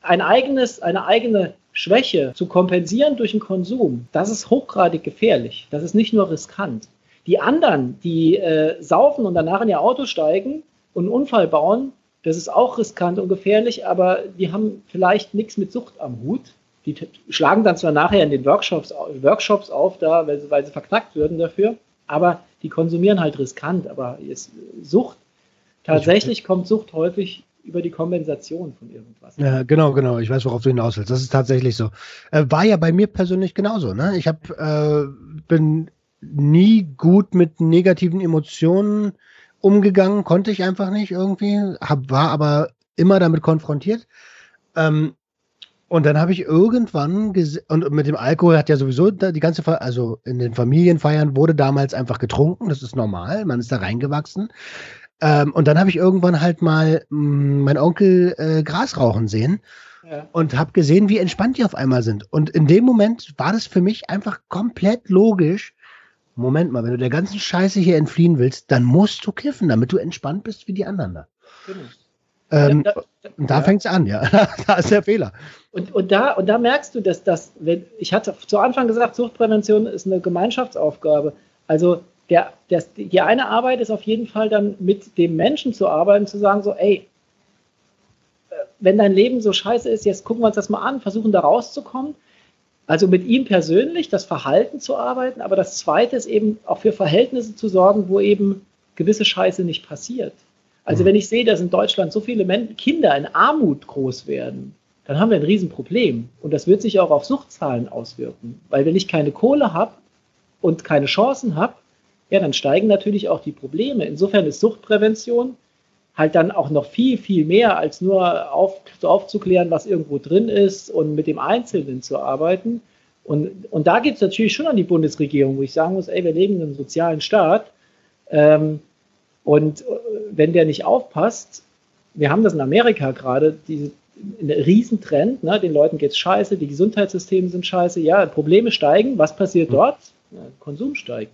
ein eigenes, eine eigene Schwäche zu kompensieren durch den Konsum, das ist hochgradig gefährlich. Das ist nicht nur riskant. Die anderen, die äh, saufen und danach in ihr Auto steigen und einen Unfall bauen, das ist auch riskant und gefährlich, aber die haben vielleicht nichts mit Sucht am Hut. Die schlagen dann zwar nachher in den Workshops, Workshops auf, da, weil, sie, weil sie verknackt würden dafür, aber die konsumieren halt riskant. Aber ist Sucht, tatsächlich kommt Sucht häufig über die Kompensation von irgendwas. Ja, genau, genau. Ich weiß, worauf du hinaus willst. Das ist tatsächlich so. Äh, war ja bei mir persönlich genauso. Ne? Ich hab, äh, bin nie gut mit negativen Emotionen umgegangen, konnte ich einfach nicht irgendwie, hab, war aber immer damit konfrontiert. Ähm, und dann habe ich irgendwann und mit dem Alkohol hat ja sowieso die ganze, Fa also in den Familienfeiern wurde damals einfach getrunken, das ist normal, man ist da reingewachsen. Ähm, und dann habe ich irgendwann halt mal mh, mm, mein Onkel äh, Gras rauchen sehen ja. und habe gesehen, wie entspannt die auf einmal sind. Und in dem Moment war das für mich einfach komplett logisch. Moment mal, wenn du der ganzen Scheiße hier entfliehen willst, dann musst du kiffen, damit du entspannt bist wie die anderen da. Genau. Ähm, ja, da, da ja. fängt es an, ja. da ist der Fehler. Und, und, da, und da merkst du, dass das, wenn, ich hatte zu Anfang gesagt, Suchtprävention ist eine Gemeinschaftsaufgabe. Also der, der, die eine Arbeit ist auf jeden Fall dann mit dem Menschen zu arbeiten, zu sagen, so, ey, äh, wenn dein Leben so scheiße ist, jetzt gucken wir uns das mal an, versuchen da rauszukommen. Also mit ihm persönlich das Verhalten zu arbeiten, aber das zweite ist eben auch für Verhältnisse zu sorgen, wo eben gewisse Scheiße nicht passiert. Also mhm. wenn ich sehe, dass in Deutschland so viele Kinder in Armut groß werden, dann haben wir ein Riesenproblem. Und das wird sich auch auf Suchtzahlen auswirken. Weil wenn ich keine Kohle habe und keine Chancen habe, ja, dann steigen natürlich auch die Probleme. Insofern ist Suchtprävention halt dann auch noch viel, viel mehr als nur auf, aufzuklären, was irgendwo drin ist und mit dem Einzelnen zu arbeiten. Und, und da geht es natürlich schon an die Bundesregierung, wo ich sagen muss, ey, wir leben in einem sozialen Staat. Ähm, und äh, wenn der nicht aufpasst, wir haben das in Amerika gerade, diese ein Riesentrend, ne? den Leuten geht es scheiße, die Gesundheitssysteme sind scheiße, ja, Probleme steigen, was passiert hm. dort? Ja, Konsum steigt.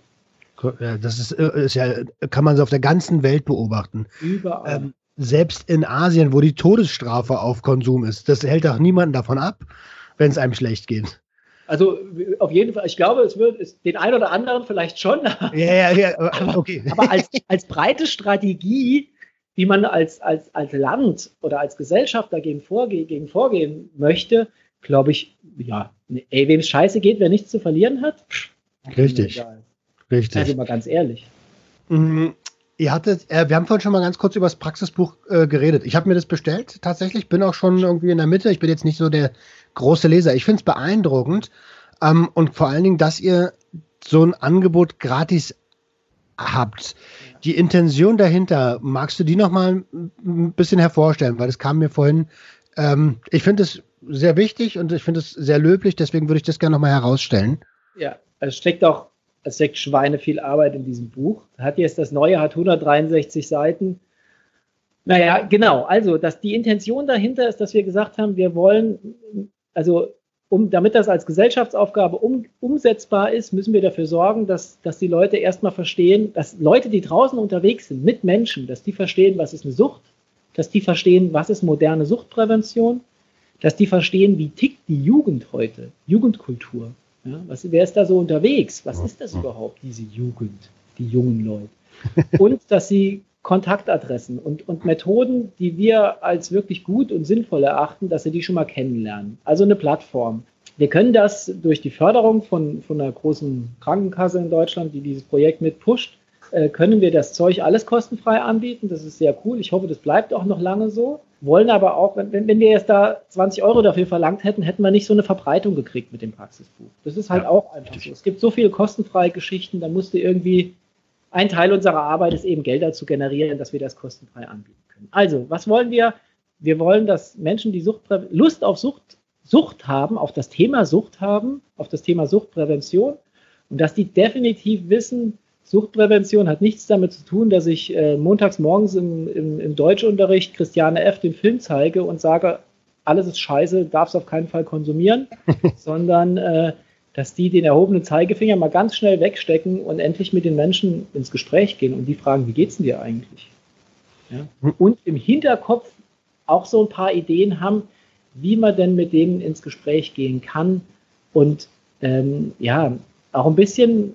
Das ist, äh, ist, ja, kann man so auf der ganzen Welt beobachten. Überall. Ähm, selbst in Asien, wo die Todesstrafe auf Konsum ist, das hält auch niemanden davon ab, wenn es einem schlecht geht. Also auf jeden Fall, ich glaube, es wird es, den einen oder anderen vielleicht schon. Ja, ja, ja, aber, okay. aber als, als breite Strategie, wie man als, als, als Land oder als Gesellschaft dagegen vorge gegen vorgehen möchte, glaube ich, ja, ey, wem es scheiße geht, wer nichts zu verlieren hat. Pff, Richtig. Richtig. Also mal ganz ehrlich. Mhm. Ihr hattet, äh, wir haben vorhin schon mal ganz kurz über das Praxisbuch äh, geredet. Ich habe mir das bestellt, tatsächlich. Bin auch schon irgendwie in der Mitte. Ich bin jetzt nicht so der große Leser. Ich finde es beeindruckend ähm, und vor allen Dingen, dass ihr so ein Angebot gratis habt. Die Intention dahinter, magst du die noch mal ein bisschen hervorstellen? Weil das kam mir vorhin, ähm, ich finde es sehr wichtig und ich finde es sehr löblich, deswegen würde ich das gerne noch mal herausstellen. Ja, es steckt auch, es steckt Schweine viel Arbeit in diesem Buch. Hat jetzt das neue, hat 163 Seiten. Naja, genau. Also, dass die Intention dahinter ist, dass wir gesagt haben, wir wollen also um, damit das als Gesellschaftsaufgabe um, umsetzbar ist, müssen wir dafür sorgen, dass, dass die Leute erstmal verstehen, dass Leute, die draußen unterwegs sind mit Menschen, dass die verstehen, was ist eine Sucht, dass die verstehen, was ist moderne Suchtprävention, dass die verstehen, wie tickt die Jugend heute, Jugendkultur. Ja, was, wer ist da so unterwegs? Was ist das überhaupt, diese Jugend, die jungen Leute? Und dass sie Kontaktadressen und, und Methoden, die wir als wirklich gut und sinnvoll erachten, dass sie die schon mal kennenlernen. Also eine Plattform. Wir können das durch die Förderung von, von einer großen Krankenkasse in Deutschland, die dieses Projekt mit pusht, äh, können wir das Zeug alles kostenfrei anbieten. Das ist sehr cool. Ich hoffe, das bleibt auch noch lange so. Wollen aber auch, wenn, wenn wir jetzt da 20 Euro dafür verlangt hätten, hätten wir nicht so eine Verbreitung gekriegt mit dem Praxisbuch. Das ist halt ja, auch einfach so. Es gibt so viele kostenfreie Geschichten, da musste irgendwie ein Teil unserer Arbeit ist eben Gelder zu generieren, dass wir das kostenfrei anbieten können. Also, was wollen wir? Wir wollen, dass Menschen, die Suchtprä Lust auf Sucht, Sucht haben, auf das Thema Sucht haben, auf das Thema Suchtprävention und dass die definitiv wissen, Suchtprävention hat nichts damit zu tun, dass ich äh, montags morgens im, im, im Deutschunterricht Christiane F. den Film zeige und sage, alles ist scheiße, darfst auf keinen Fall konsumieren, sondern äh, dass die den erhobenen Zeigefinger mal ganz schnell wegstecken und endlich mit den Menschen ins Gespräch gehen und die fragen, wie geht's denn dir eigentlich? Ja? Und im Hinterkopf auch so ein paar Ideen haben, wie man denn mit denen ins Gespräch gehen kann und ähm, ja, auch ein bisschen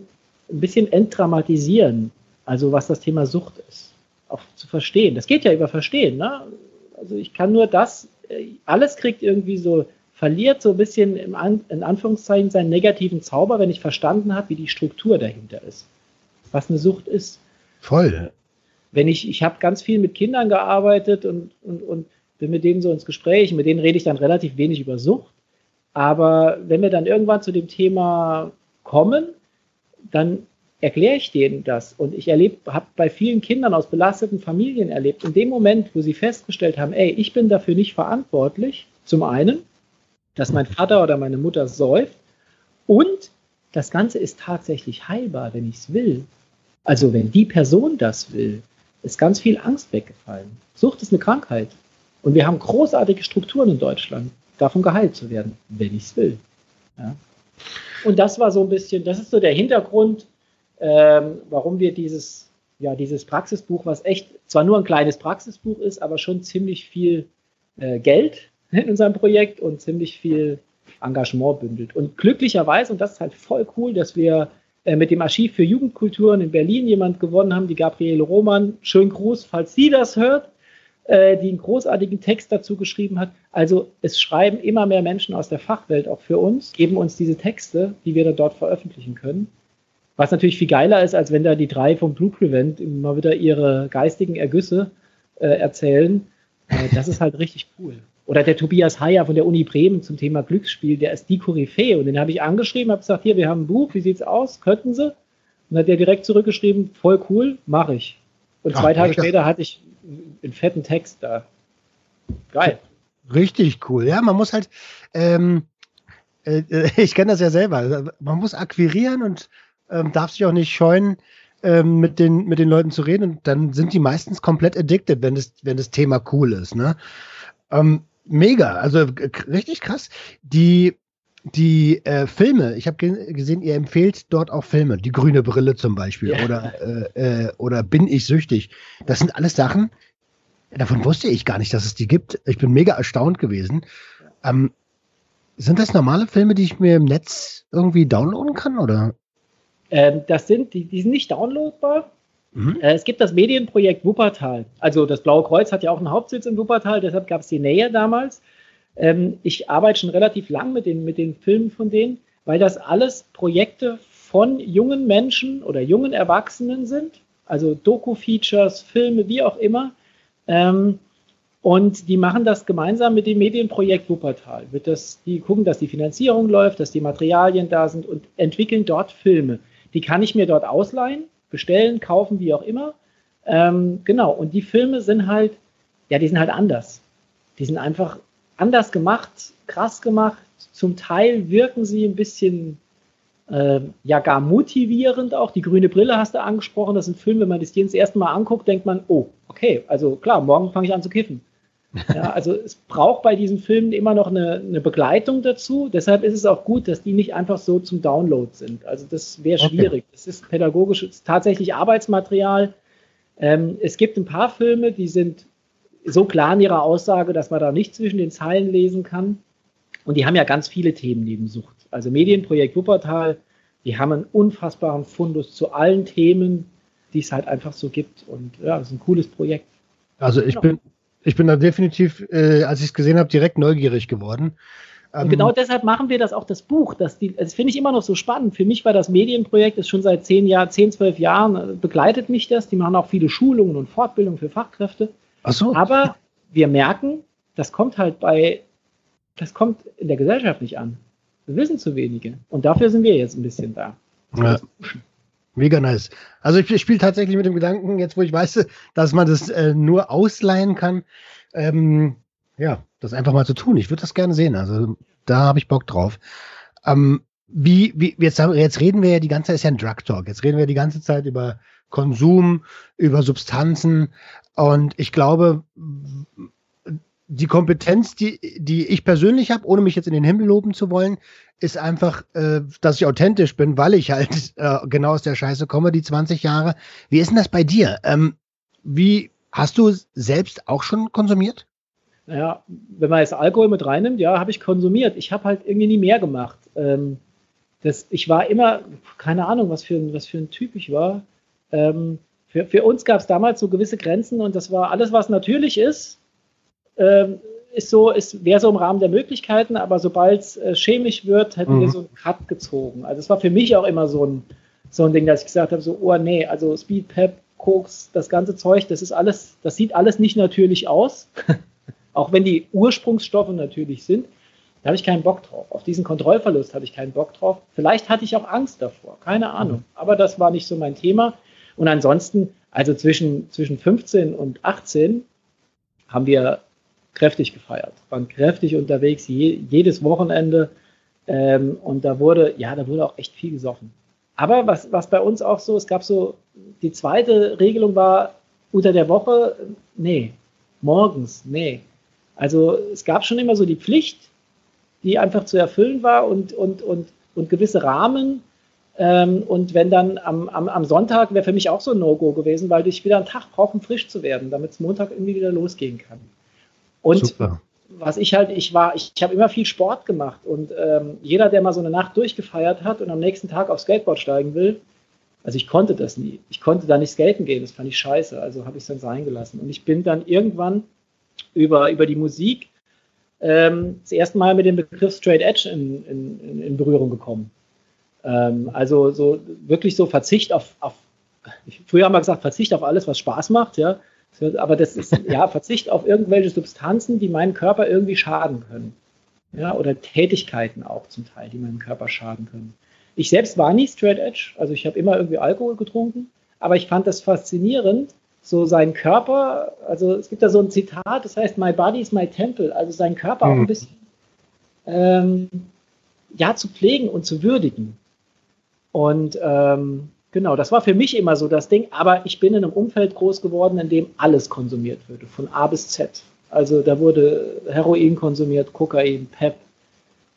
ein bisschen entdramatisieren, also was das Thema Sucht ist, auch zu verstehen. Das geht ja über Verstehen. Ne? Also ich kann nur das, äh, alles kriegt irgendwie so, verliert so ein bisschen im An, in Anführungszeichen seinen negativen Zauber, wenn ich verstanden habe, wie die Struktur dahinter ist. Was eine Sucht ist. Voll. Wenn ich, ich habe ganz viel mit Kindern gearbeitet und, und, und bin mit denen so ins Gespräch, mit denen rede ich dann relativ wenig über Sucht. Aber wenn wir dann irgendwann zu dem Thema kommen, dann erkläre ich denen das. Und ich habe bei vielen Kindern aus belasteten Familien erlebt, in dem Moment, wo sie festgestellt haben, ey, ich bin dafür nicht verantwortlich, zum einen, dass mein Vater oder meine Mutter säuft und das Ganze ist tatsächlich heilbar, wenn ich es will. Also wenn die Person das will, ist ganz viel Angst weggefallen. Sucht ist eine Krankheit. Und wir haben großartige Strukturen in Deutschland, davon geheilt zu werden, wenn ich es will. Ja. Und das war so ein bisschen, das ist so der Hintergrund, ähm, warum wir dieses, ja, dieses Praxisbuch, was echt zwar nur ein kleines Praxisbuch ist, aber schon ziemlich viel äh, Geld in unserem Projekt und ziemlich viel Engagement bündelt. Und glücklicherweise, und das ist halt voll cool, dass wir äh, mit dem Archiv für Jugendkulturen in Berlin jemand gewonnen haben, die Gabriele Roman. Schönen Gruß, falls sie das hört, äh, die einen großartigen Text dazu geschrieben hat. Also es schreiben immer mehr Menschen aus der Fachwelt auch für uns, geben uns diese Texte, die wir dann dort veröffentlichen können. Was natürlich viel geiler ist, als wenn da die drei vom Blue Prevent immer wieder ihre geistigen Ergüsse äh, erzählen. Äh, das ist halt richtig cool. Oder der Tobias Heyer von der Uni Bremen zum Thema Glücksspiel, der ist die Koryphäe. Und den habe ich angeschrieben, habe gesagt, hier, wir haben ein Buch, wie sieht's aus? Könnten Sie? Und hat der direkt zurückgeschrieben, voll cool, mache ich. Und zwei Ach, Tage später hatte ich einen fetten Text da. Geil. Richtig cool. Ja, man muss halt, ähm, äh, ich kenne das ja selber, man muss akquirieren und ähm, darf sich auch nicht scheuen, ähm, mit, den, mit den Leuten zu reden. Und dann sind die meistens komplett addicted, wenn das, wenn das Thema cool ist. Ne? Ähm, mega, also richtig krass. Die, die äh, Filme, ich habe gesehen, ihr empfehlt dort auch Filme, die grüne Brille zum Beispiel ja. oder, äh, äh, oder Bin ich süchtig. Das sind alles Sachen, davon wusste ich gar nicht, dass es die gibt. Ich bin mega erstaunt gewesen. Ähm, sind das normale Filme, die ich mir im Netz irgendwie downloaden kann, oder? Ähm, das sind, die, die sind nicht downloadbar. Mhm. Äh, es gibt das Medienprojekt Wuppertal. Also das Blaue Kreuz hat ja auch einen Hauptsitz in Wuppertal, deshalb gab es die Nähe damals. Ähm, ich arbeite schon relativ lang mit den, mit den Filmen von denen, weil das alles Projekte von jungen Menschen oder jungen Erwachsenen sind. Also Doku-Features, Filme, wie auch immer. Ähm, und die machen das gemeinsam mit dem Medienprojekt Wuppertal. Die gucken, dass die Finanzierung läuft, dass die Materialien da sind und entwickeln dort Filme. Die kann ich mir dort ausleihen, bestellen, kaufen, wie auch immer. Ähm, genau, und die Filme sind halt, ja, die sind halt anders. Die sind einfach anders gemacht, krass gemacht. Zum Teil wirken sie ein bisschen, äh, ja, gar motivierend auch. Die grüne Brille hast du angesprochen. Das ist ein Film, wenn man das das erste Mal anguckt, denkt man, oh, okay, also klar, morgen fange ich an zu kiffen. Ja, also es braucht bei diesen Filmen immer noch eine, eine, Begleitung dazu. Deshalb ist es auch gut, dass die nicht einfach so zum Download sind. Also das wäre schwierig. Okay. Das ist pädagogisch, ist tatsächlich Arbeitsmaterial. Ähm, es gibt ein paar Filme, die sind so klar in ihrer Aussage, dass man da nicht zwischen den Zeilen lesen kann. Und die haben ja ganz viele Themen neben Sucht. Also Medienprojekt Wuppertal, die haben einen unfassbaren Fundus zu allen Themen, die es halt einfach so gibt. Und ja, das ist ein cooles Projekt. Also ich bin ich bin da definitiv, äh, als ich es gesehen habe, direkt neugierig geworden. Und genau ähm, deshalb machen wir das auch das Buch. Das, das finde ich immer noch so spannend. Für mich war das Medienprojekt, ist schon seit zehn Jahren, zehn, zwölf Jahren äh, begleitet mich das. Die machen auch viele Schulungen und Fortbildungen für Fachkräfte. Ach so. Aber wir merken, das kommt halt bei, das kommt in der Gesellschaft nicht an. Wir wissen zu wenige. Und dafür sind wir jetzt ein bisschen da. Ja. Mega nice. Also ich spiele tatsächlich mit dem Gedanken, jetzt wo ich weiß, dass man das äh, nur ausleihen kann, ähm, ja, das einfach mal zu tun. Ich würde das gerne sehen. Also da habe ich Bock drauf. Ähm, wie, wie, jetzt, jetzt reden wir ja die ganze Zeit, ist ja ein Drug Talk. Jetzt reden wir die ganze Zeit über Konsum, über Substanzen. Und ich glaube, die Kompetenz, die, die ich persönlich habe, ohne mich jetzt in den Himmel loben zu wollen, ist einfach, äh, dass ich authentisch bin, weil ich halt äh, genau aus der Scheiße komme, die 20 Jahre. Wie ist denn das bei dir? Ähm, wie hast du selbst auch schon konsumiert? Naja, wenn man jetzt Alkohol mit reinnimmt, ja, habe ich konsumiert. Ich habe halt irgendwie nie mehr gemacht. Ähm, das, ich war immer, keine Ahnung, was für ein, was für ein Typ ich war. Ähm, für, für uns gab es damals so gewisse Grenzen und das war alles, was natürlich ist, ist so, ist, wäre so im Rahmen der Möglichkeiten, aber sobald es äh, chemisch wird, hätten mhm. wir so einen Cut gezogen. Also es war für mich auch immer so ein, so ein Ding, dass ich gesagt habe, so, oh nee, also Speed, Pep, Koks, das ganze Zeug, das ist alles, das sieht alles nicht natürlich aus. auch wenn die Ursprungsstoffe natürlich sind. Da habe ich keinen Bock drauf. Auf diesen Kontrollverlust habe ich keinen Bock drauf. Vielleicht hatte ich auch Angst davor, keine Ahnung. Mhm. Aber das war nicht so mein Thema. Und ansonsten, also zwischen, zwischen 15 und 18 haben wir kräftig gefeiert, waren kräftig unterwegs, je, jedes Wochenende. Ähm, und da wurde, ja, da wurde auch echt viel gesoffen. Aber was, was bei uns auch so, es gab so, die zweite Regelung war unter der Woche, nee, morgens, nee. Also es gab schon immer so die Pflicht, die einfach zu erfüllen war und, und, und, und gewisse Rahmen. Ähm, und wenn dann am, am, am Sonntag wäre für mich auch so ein No-Go gewesen, weil ich wieder einen Tag brauche, um frisch zu werden, damit es Montag irgendwie wieder losgehen kann. Und Super. was ich halt, ich war, ich, ich habe immer viel Sport gemacht und ähm, jeder, der mal so eine Nacht durchgefeiert hat und am nächsten Tag aufs Skateboard steigen will, also ich konnte das nie. Ich konnte da nicht skaten gehen, das fand ich scheiße, also habe ich es dann sein gelassen. Und ich bin dann irgendwann über, über die Musik ähm, das erste Mal mit dem Begriff Straight Edge in, in, in Berührung gekommen. Ähm, also so wirklich so Verzicht auf, auf, früher haben wir gesagt, Verzicht auf alles, was Spaß macht, ja. Aber das ist ja Verzicht auf irgendwelche Substanzen, die meinen Körper irgendwie schaden können. Ja, oder Tätigkeiten auch zum Teil, die meinem Körper schaden können. Ich selbst war nie Straight Edge, also ich habe immer irgendwie Alkohol getrunken, aber ich fand das faszinierend, so sein Körper, also es gibt da so ein Zitat, das heißt, My body is my temple, also seinen Körper mhm. auch ein mhm. bisschen ähm, ja, zu pflegen und zu würdigen. Und ähm, genau, das war für mich immer so das Ding, aber ich bin in einem Umfeld groß geworden, in dem alles konsumiert wurde, von A bis Z. Also da wurde Heroin konsumiert, Kokain, Pep.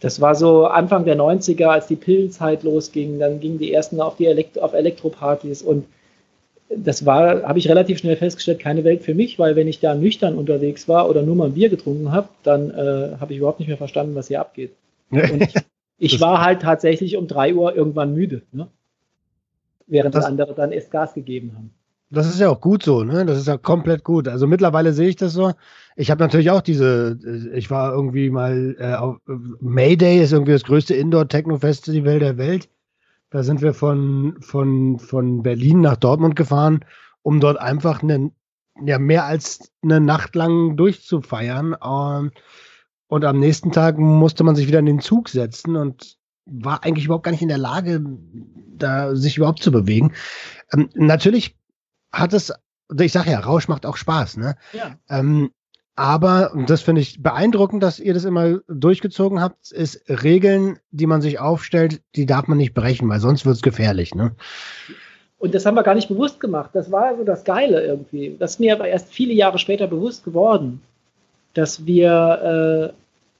Das war so Anfang der 90er, als die Pillenzeit losging, dann gingen die ersten auf die Elektro auf Elektropartys und das war, habe ich relativ schnell festgestellt, keine Welt für mich, weil wenn ich da nüchtern unterwegs war oder nur mal ein Bier getrunken habe, dann äh, habe ich überhaupt nicht mehr verstanden, was hier abgeht. Und ich, ich war halt tatsächlich um drei Uhr irgendwann müde, ne? Während das, andere dann erst Gas gegeben haben. Das ist ja auch gut so, ne? Das ist ja komplett gut. Also mittlerweile sehe ich das so. Ich habe natürlich auch diese, äh, ich war irgendwie mal äh, auf Mayday ist irgendwie das größte Indoor-Techno-Festival der Welt. Da sind wir von, von, von Berlin nach Dortmund gefahren, um dort einfach eine, ja, mehr als eine Nacht lang durchzufeiern. Und, und am nächsten Tag musste man sich wieder in den Zug setzen und war eigentlich überhaupt gar nicht in der Lage, da sich überhaupt zu bewegen. Ähm, natürlich hat es, ich sage ja, Rausch macht auch Spaß, ne? Ja. Ähm, aber, und das finde ich beeindruckend, dass ihr das immer durchgezogen habt, ist Regeln, die man sich aufstellt, die darf man nicht brechen, weil sonst wird es gefährlich. Ne? Und das haben wir gar nicht bewusst gemacht. Das war so das Geile irgendwie. Das ist mir aber erst viele Jahre später bewusst geworden, dass wir,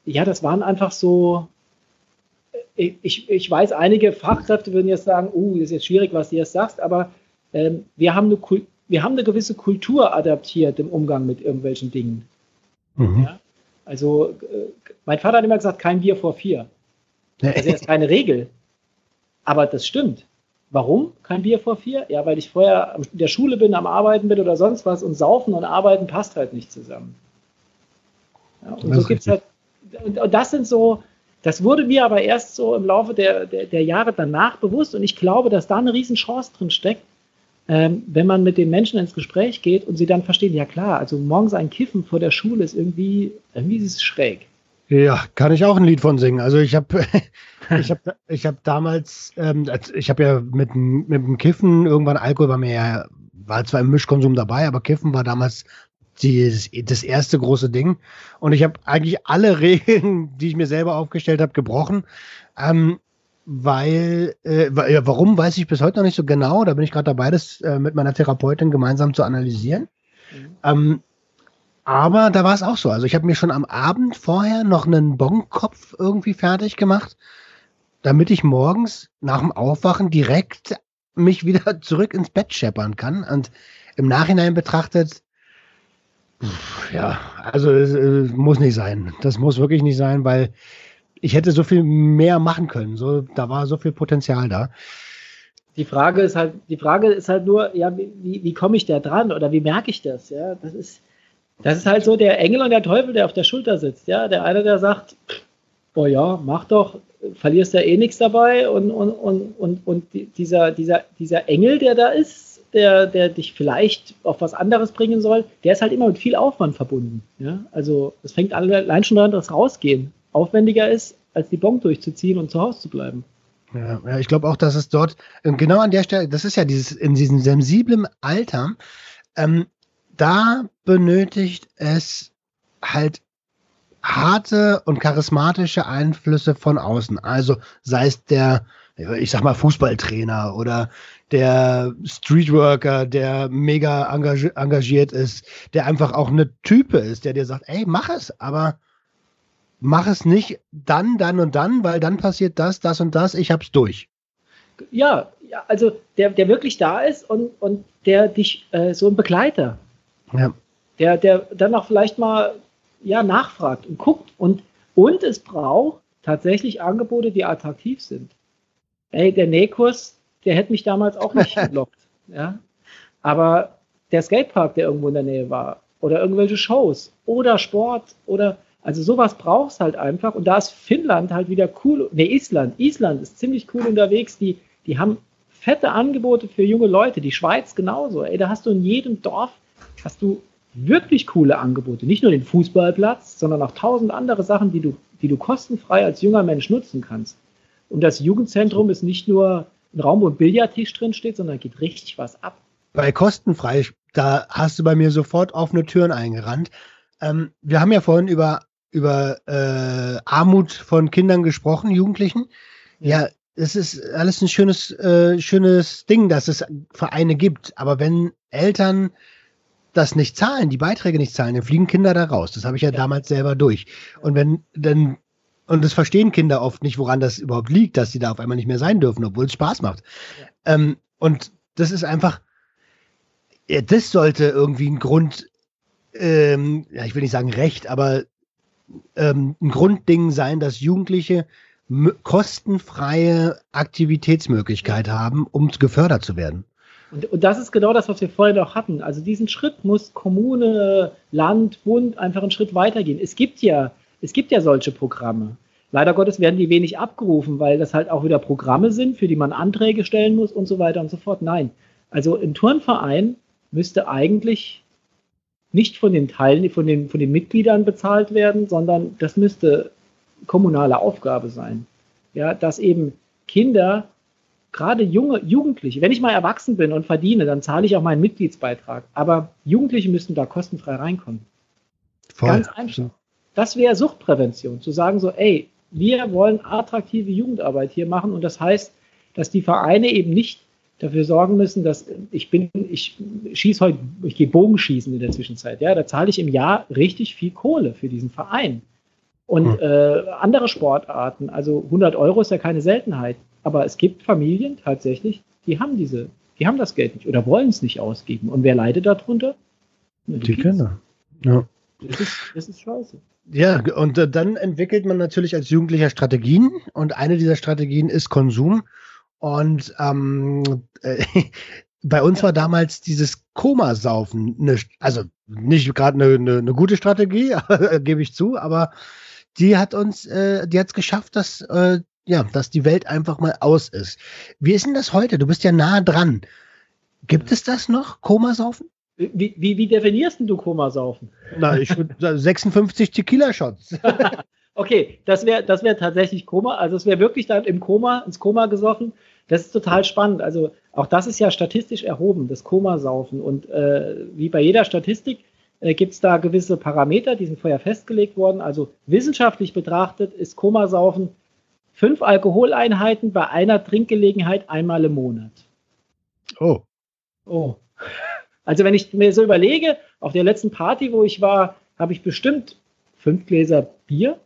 äh, ja, das waren einfach so, ich, ich weiß, einige Fachkräfte würden jetzt sagen, uh, das ist jetzt schwierig, was du jetzt sagst, aber ähm, wir, haben eine, wir haben eine gewisse Kultur adaptiert im Umgang mit irgendwelchen Dingen. Mhm. Ja? Also, äh, mein Vater hat immer gesagt, kein Bier vor vier. Also, das ist keine Regel. Aber das stimmt. Warum kein Bier vor vier? Ja, weil ich vorher in der Schule bin, am Arbeiten bin oder sonst was und Saufen und Arbeiten passt halt nicht zusammen. Ja, und so gibt's halt, und, das sind so, das wurde mir aber erst so im Laufe der, der, der Jahre danach bewusst und ich glaube, dass da eine Riesenchance drin steckt, ähm, wenn man mit den Menschen ins Gespräch geht und sie dann verstehen, ja klar, also morgens ein Kiffen vor der Schule ist irgendwie, irgendwie ist es schräg. Ja, kann ich auch ein Lied von singen. Also ich habe ich hab, ich hab damals, ähm, ich habe ja mit, mit dem Kiffen, irgendwann Alkohol war mir war zwar im Mischkonsum dabei, aber Kiffen war damals die, das erste große Ding. Und ich habe eigentlich alle Regeln, die ich mir selber aufgestellt habe, gebrochen. Ähm, weil, äh, warum weiß ich bis heute noch nicht so genau. Da bin ich gerade dabei, das äh, mit meiner Therapeutin gemeinsam zu analysieren. Mhm. Ähm, aber da war es auch so. Also ich habe mir schon am Abend vorher noch einen Bonkopf irgendwie fertig gemacht, damit ich morgens nach dem Aufwachen direkt mich wieder zurück ins Bett scheppern kann. Und im Nachhinein betrachtet, ja, also es, es muss nicht sein. Das muss wirklich nicht sein, weil ich hätte so viel mehr machen können. So, da war so viel Potenzial da. Die Frage ist halt, die Frage ist halt nur, ja, wie, wie komme ich da dran oder wie merke ich das? Ja, das ist, das ist halt so der Engel und der Teufel, der auf der Schulter sitzt. Ja, der eine, der sagt, oh ja, mach doch, verlierst ja eh nichts dabei und, und, und, und, und dieser, dieser, dieser Engel, der da ist, der, der dich vielleicht auf was anderes bringen soll, der ist halt immer mit viel Aufwand verbunden. Ja? Also es fängt allein schon daran, dass Rausgehen aufwendiger ist, als die Bon durchzuziehen und zu Hause zu bleiben. Ja, ich glaube auch, dass es dort, ähm, genau an der Stelle, das ist ja dieses, in diesem sensiblen Alter, ähm, da benötigt es halt harte und charismatische Einflüsse von außen. Also sei es der, ich sag mal, Fußballtrainer oder der Streetworker, der mega engagiert ist, der einfach auch eine Type ist, der dir sagt, ey, mach es, aber mach es nicht dann, dann und dann, weil dann passiert das, das und das, ich hab's durch. Ja, ja also der, der wirklich da ist und, und der dich, äh, so ein Begleiter, ja. der, der dann auch vielleicht mal ja, nachfragt und guckt und, und es braucht tatsächlich Angebote, die attraktiv sind. Ey, der Nähkurs, der hätte mich damals auch nicht gelockt. ja? Aber der Skatepark, der irgendwo in der Nähe war, oder irgendwelche Shows, oder Sport, oder also sowas brauchst halt einfach. Und da ist Finnland halt wieder cool. Ne, Island. Island ist ziemlich cool unterwegs. Die, die haben fette Angebote für junge Leute. Die Schweiz genauso. Ey, da hast du in jedem Dorf hast du wirklich coole Angebote. Nicht nur den Fußballplatz, sondern auch tausend andere Sachen, die du, die du kostenfrei als junger Mensch nutzen kannst. Und das Jugendzentrum ist nicht nur ein Raum, wo ein Billardtisch drin steht, sondern geht richtig was ab. Bei kostenfrei, da hast du bei mir sofort offene Türen eingerannt. Ähm, wir haben ja vorhin über über äh, Armut von Kindern gesprochen, Jugendlichen. Ja, es ist alles ein schönes, äh, schönes Ding, dass es Vereine gibt. Aber wenn Eltern das nicht zahlen, die Beiträge nicht zahlen, dann fliegen Kinder da raus. Das habe ich ja, ja, damals selber durch. Und wenn dann und das verstehen Kinder oft nicht, woran das überhaupt liegt, dass sie da auf einmal nicht mehr sein dürfen, obwohl es Spaß macht. Ja. Ähm, und das ist einfach, ja, das sollte irgendwie ein Grund, ähm, ja, ich will nicht sagen Recht, aber ähm, ein Grundding sein, dass Jugendliche kostenfreie Aktivitätsmöglichkeit haben, um gefördert zu werden. Und, und, das ist genau das, was wir vorhin auch hatten. Also diesen Schritt muss Kommune, Land, Bund einfach einen Schritt weitergehen. Es gibt ja, es gibt ja solche Programme. Leider Gottes werden die wenig abgerufen, weil das halt auch wieder Programme sind, für die man Anträge stellen muss und so weiter und so fort. Nein. Also ein Turnverein müsste eigentlich nicht von den Teilen, von den, von den Mitgliedern bezahlt werden, sondern das müsste kommunale Aufgabe sein. Ja, dass eben Kinder, gerade junge Jugendliche, wenn ich mal erwachsen bin und verdiene, dann zahle ich auch meinen Mitgliedsbeitrag. Aber Jugendliche müssten da kostenfrei reinkommen. Voll. Ganz einfach. Das wäre Suchtprävention, zu sagen so, ey, wir wollen attraktive Jugendarbeit hier machen und das heißt, dass die Vereine eben nicht dafür sorgen müssen, dass ich bin, ich schieße heute, ich gehe Bogenschießen in der Zwischenzeit, ja, da zahle ich im Jahr richtig viel Kohle für diesen Verein. Und hm. äh, andere Sportarten, also 100 Euro ist ja keine Seltenheit, aber es gibt Familien tatsächlich, die haben diese, die haben das Geld nicht oder wollen es nicht ausgeben. Und wer leidet darunter? Die, die Kinder. Ja. Das ist, das ist scheiße. Ja, und äh, dann entwickelt man natürlich als Jugendlicher Strategien und eine dieser Strategien ist Konsum. Und ähm, äh, bei uns war damals dieses Komasaufen, eine, also nicht gerade eine, eine, eine, gute Strategie, gebe ich zu, aber die hat uns, äh, die hat es geschafft, dass äh, ja, dass die Welt einfach mal aus ist. Wie ist denn das heute? Du bist ja nah dran. Gibt es das noch, Komasaufen? Wie, wie, wie definierst du Komasaufen? Na, ich würde 56 Tequila-Shots. okay, das wäre das wär tatsächlich Koma. Also es wäre wirklich dann im Koma, ins Koma gesoffen. Das ist total spannend. Also auch das ist ja statistisch erhoben, das Komasaufen. Und äh, wie bei jeder Statistik äh, gibt es da gewisse Parameter, die sind vorher festgelegt worden. Also wissenschaftlich betrachtet ist Komasaufen fünf Alkoholeinheiten bei einer Trinkgelegenheit einmal im Monat. Oh. Oh. Also wenn ich mir so überlege, auf der letzten Party, wo ich war, habe ich bestimmt fünf Gläser Bier.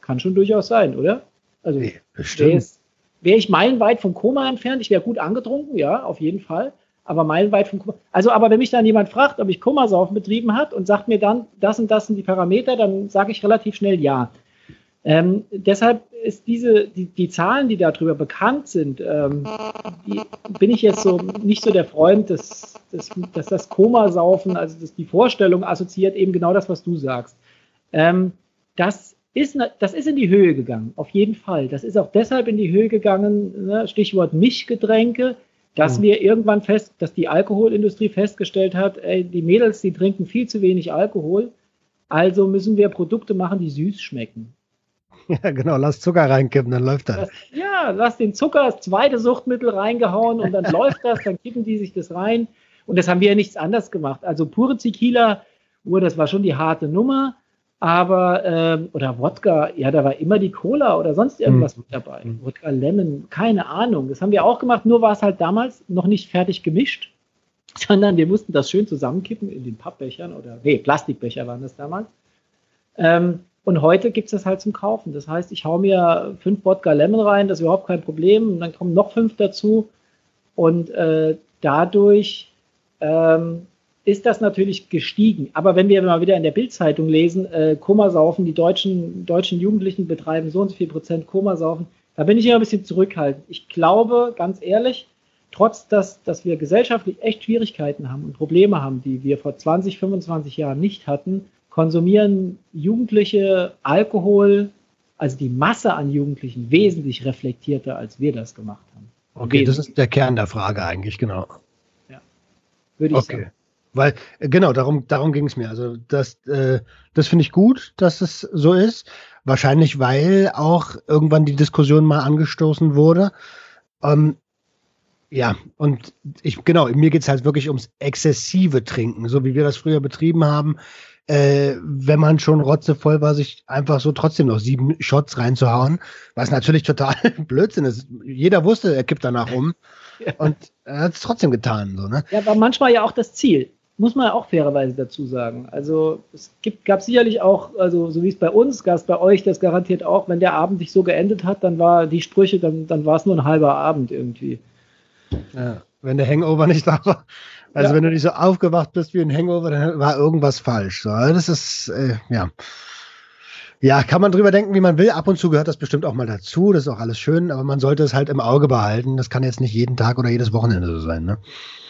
Kann schon durchaus sein, oder? Also bestimmt. Wäre ich meilenweit vom Koma entfernt, ich wäre gut angetrunken, ja, auf jeden Fall. Aber meilenweit vom Koma. Also, aber wenn mich dann jemand fragt, ob ich Komasaufen betrieben hat und sagt mir dann, das und das sind die Parameter, dann sage ich relativ schnell ja. Ähm, deshalb ist diese, die, die Zahlen, die darüber bekannt sind, ähm, die, bin ich jetzt so nicht so der Freund, dass, dass, dass das Komasaufen, also dass die Vorstellung assoziiert eben genau das, was du sagst. Ähm, das ist, das ist in die Höhe gegangen, auf jeden Fall. Das ist auch deshalb in die Höhe gegangen, ne, Stichwort Mischgetränke, dass mhm. wir irgendwann fest, dass die Alkoholindustrie festgestellt hat, ey, die Mädels, die trinken viel zu wenig Alkohol, also müssen wir Produkte machen, die süß schmecken. Ja, genau, lass Zucker reinkippen, dann läuft das. das. Ja, lass den Zucker, das zweite Suchtmittel reingehauen und dann läuft das, dann kippen die sich das rein. Und das haben wir ja nichts anders gemacht. Also pure Tequila, oh, das war schon die harte Nummer, aber, ähm, oder Wodka, ja, da war immer die Cola oder sonst irgendwas mhm. mit dabei. Wodka Lemon, keine Ahnung. Das haben wir auch gemacht, nur war es halt damals noch nicht fertig gemischt, sondern wir mussten das schön zusammenkippen in den Pappbechern oder, nee, Plastikbecher waren das damals. Ähm, und heute gibt es das halt zum Kaufen. Das heißt, ich hau mir fünf Wodka Lemon rein, das ist überhaupt kein Problem. Und dann kommen noch fünf dazu. Und äh, dadurch ähm, ist das natürlich gestiegen. Aber wenn wir mal wieder in der Bildzeitung lesen, äh, Komasaufen, die deutschen, deutschen Jugendlichen betreiben so und so viel Prozent Komasaufen, da bin ich immer ein bisschen zurückhaltend. Ich glaube, ganz ehrlich, trotz dass, dass wir gesellschaftlich echt Schwierigkeiten haben und Probleme haben, die wir vor 20, 25 Jahren nicht hatten, konsumieren Jugendliche Alkohol, also die Masse an Jugendlichen, wesentlich reflektierter, als wir das gemacht haben. Okay, das ist der Kern der Frage eigentlich, genau. Ja, würde ich okay. sagen. Weil, äh, genau, darum, darum ging es mir. Also das, äh, das finde ich gut, dass es so ist. Wahrscheinlich, weil auch irgendwann die Diskussion mal angestoßen wurde. Ähm, ja, und ich, genau, mir geht es halt wirklich ums exzessive Trinken, so wie wir das früher betrieben haben äh, wenn man schon rotzevoll war, sich einfach so trotzdem noch sieben Shots reinzuhauen, was natürlich total Blödsinn ist. Jeder wusste, er kippt danach um ja. und er hat es trotzdem getan. So, ne? Ja, war manchmal ja auch das Ziel. Muss man ja auch fairerweise dazu sagen. Also es gibt, gab sicherlich auch, also so wie es bei uns, gab es bei euch das garantiert auch, wenn der Abend sich so geendet hat, dann war die Sprüche, dann, dann war es nur ein halber Abend irgendwie. Ja, wenn der Hangover nicht da war. Also ja. wenn du nicht so aufgewacht bist wie ein Hangover, dann war irgendwas falsch. So, das ist, äh, ja. Ja, kann man drüber denken, wie man will. Ab und zu gehört das bestimmt auch mal dazu. Das ist auch alles schön, aber man sollte es halt im Auge behalten. Das kann jetzt nicht jeden Tag oder jedes Wochenende so sein. Ne?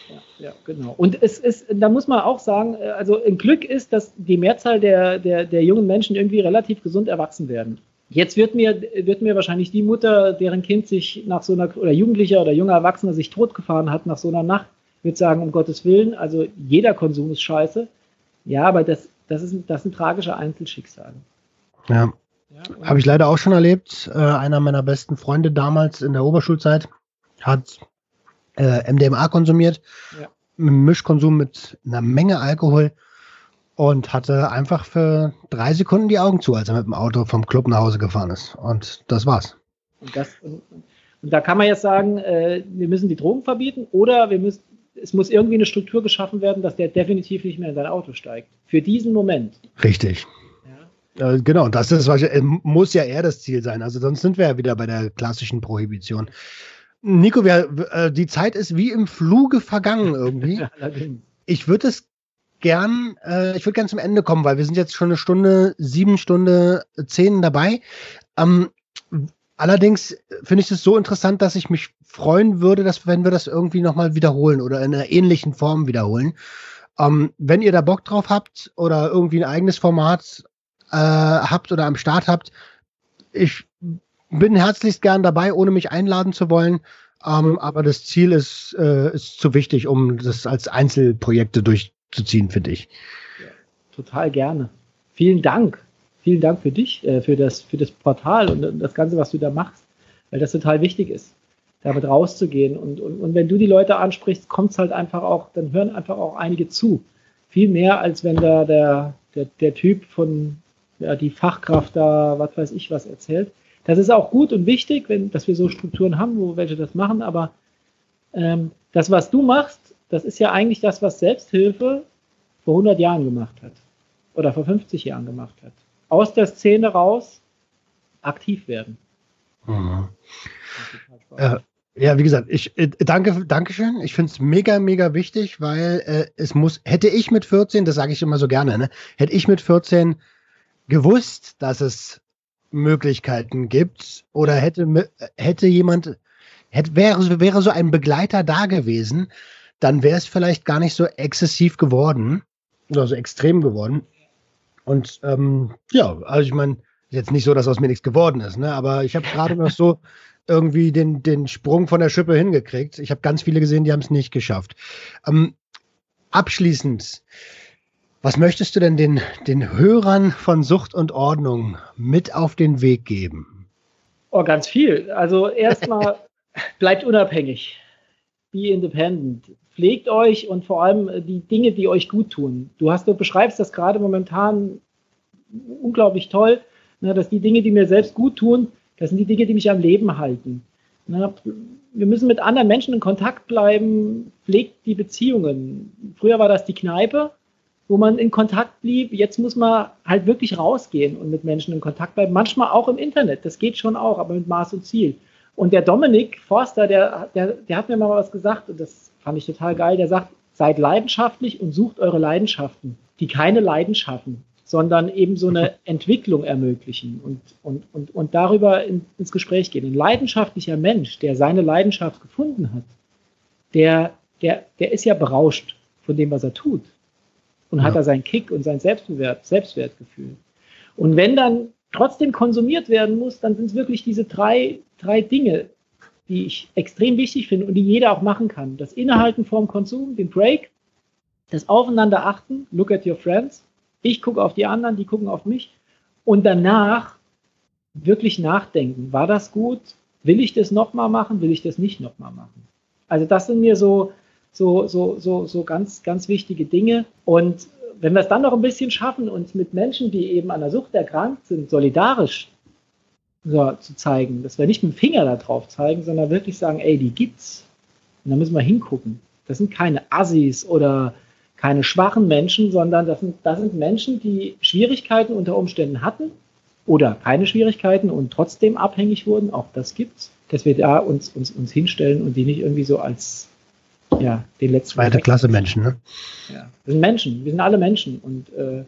Ja, ja, genau. Und es ist, da muss man auch sagen, äh, also ein Glück ist, dass die Mehrzahl der, der, der jungen Menschen irgendwie relativ gesund erwachsen werden. Jetzt wird mir, wird mir wahrscheinlich die Mutter, deren Kind sich nach so einer, oder Jugendlicher oder junger Erwachsener sich totgefahren hat nach so einer Nacht, würde sagen, um Gottes Willen, also jeder Konsum ist scheiße. Ja, aber das, das, ist, das sind tragische Einzelschicksale. Ja. ja Habe ich leider auch schon erlebt. Äh, einer meiner besten Freunde damals in der Oberschulzeit hat äh, MDMA konsumiert, ja. Mischkonsum mit einer Menge Alkohol und hatte einfach für drei Sekunden die Augen zu, als er mit dem Auto vom Club nach Hause gefahren ist. Und das war's. Und, das, und da kann man jetzt sagen, äh, wir müssen die Drogen verbieten oder wir müssen, es muss irgendwie eine Struktur geschaffen werden, dass der definitiv nicht mehr in sein Auto steigt. Für diesen Moment. Richtig. Ja. Äh, genau, das ist, äh, muss ja eher das Ziel sein. Also sonst sind wir ja wieder bei der klassischen Prohibition. Nico, wir, äh, die Zeit ist wie im Fluge vergangen irgendwie. ich würde es gern, äh, ich würde gern zum Ende kommen, weil wir sind jetzt schon eine Stunde, sieben Stunde zehn dabei. Ähm, Allerdings finde ich es so interessant, dass ich mich freuen würde, dass wenn wir das irgendwie nochmal wiederholen oder in einer ähnlichen Form wiederholen. Ähm, wenn ihr da Bock drauf habt oder irgendwie ein eigenes Format äh, habt oder am Start habt, ich bin herzlichst gern dabei, ohne mich einladen zu wollen. Ähm, aber das Ziel ist, äh, ist zu wichtig, um das als Einzelprojekte durchzuziehen, finde ich. Ja, total gerne. Vielen Dank vielen Dank für dich, äh, für, das, für das Portal und das Ganze, was du da machst, weil das total wichtig ist, damit rauszugehen. Und, und, und wenn du die Leute ansprichst, kommt es halt einfach auch, dann hören einfach auch einige zu. Viel mehr, als wenn da der, der, der Typ von, ja, die Fachkraft da, was weiß ich, was erzählt. Das ist auch gut und wichtig, wenn, dass wir so Strukturen haben, wo welche das machen, aber ähm, das, was du machst, das ist ja eigentlich das, was Selbsthilfe vor 100 Jahren gemacht hat oder vor 50 Jahren gemacht hat aus der Szene raus aktiv werden. Mhm. Äh, ja, wie gesagt, ich äh, danke, Dankeschön. Ich finde es mega, mega wichtig, weil äh, es muss, hätte ich mit 14, das sage ich immer so gerne, ne, hätte ich mit 14 gewusst, dass es Möglichkeiten gibt oder hätte, hätte jemand, hätte, wäre, wäre so ein Begleiter da gewesen, dann wäre es vielleicht gar nicht so exzessiv geworden oder so extrem geworden. Und ähm, ja, also ich meine, jetzt nicht so, dass aus mir nichts geworden ist, ne? aber ich habe gerade noch so irgendwie den, den Sprung von der Schippe hingekriegt. Ich habe ganz viele gesehen, die haben es nicht geschafft. Ähm, abschließend, was möchtest du denn den, den Hörern von Sucht und Ordnung mit auf den Weg geben? Oh, ganz viel. Also erstmal bleibt unabhängig. Be independent. Pflegt euch und vor allem die Dinge, die euch gut tun. Du hast, du beschreibst das gerade momentan unglaublich toll, ne, dass die Dinge, die mir selbst gut tun, das sind die Dinge, die mich am Leben halten. Ne, wir müssen mit anderen Menschen in Kontakt bleiben, pflegt die Beziehungen. Früher war das die Kneipe, wo man in Kontakt blieb. Jetzt muss man halt wirklich rausgehen und mit Menschen in Kontakt bleiben. Manchmal auch im Internet, das geht schon auch, aber mit Maß und Ziel. Und der Dominik Forster, der, der, der hat mir mal was gesagt und das fand ich total geil. Der sagt, seid leidenschaftlich und sucht eure Leidenschaften, die keine Leidenschaften, sondern eben so eine Entwicklung ermöglichen und, und, und, und darüber in, ins Gespräch gehen. Ein leidenschaftlicher Mensch, der seine Leidenschaft gefunden hat, der, der, der ist ja berauscht von dem, was er tut und ja. hat da seinen Kick und sein Selbstwert, Selbstwertgefühl. Und wenn dann trotzdem konsumiert werden muss, dann sind es wirklich diese drei, drei Dinge, die ich extrem wichtig finde und die jeder auch machen kann. Das Innehalten vorm Konsum, den Break, das Aufeinander achten, look at your friends. Ich gucke auf die anderen, die gucken auf mich. Und danach wirklich nachdenken. War das gut? Will ich das nochmal machen? Will ich das nicht nochmal machen? Also das sind mir so, so, so, so, so ganz, ganz wichtige Dinge. Und wenn wir es dann noch ein bisschen schaffen, uns mit Menschen, die eben an der Sucht erkrankt sind, solidarisch so, zu zeigen, dass wir nicht mit dem Finger da drauf zeigen, sondern wirklich sagen, ey, die gibt's. Und da müssen wir hingucken. Das sind keine Assis oder keine schwachen Menschen, sondern das sind, das sind Menschen, die Schwierigkeiten unter Umständen hatten oder keine Schwierigkeiten und trotzdem abhängig wurden. Auch das gibt's, dass wir da uns, uns, uns hinstellen und die nicht irgendwie so als ja, den letzten. Zweite Klasse Menschen, ne? Ja, wir sind Menschen, wir sind alle Menschen. Und äh,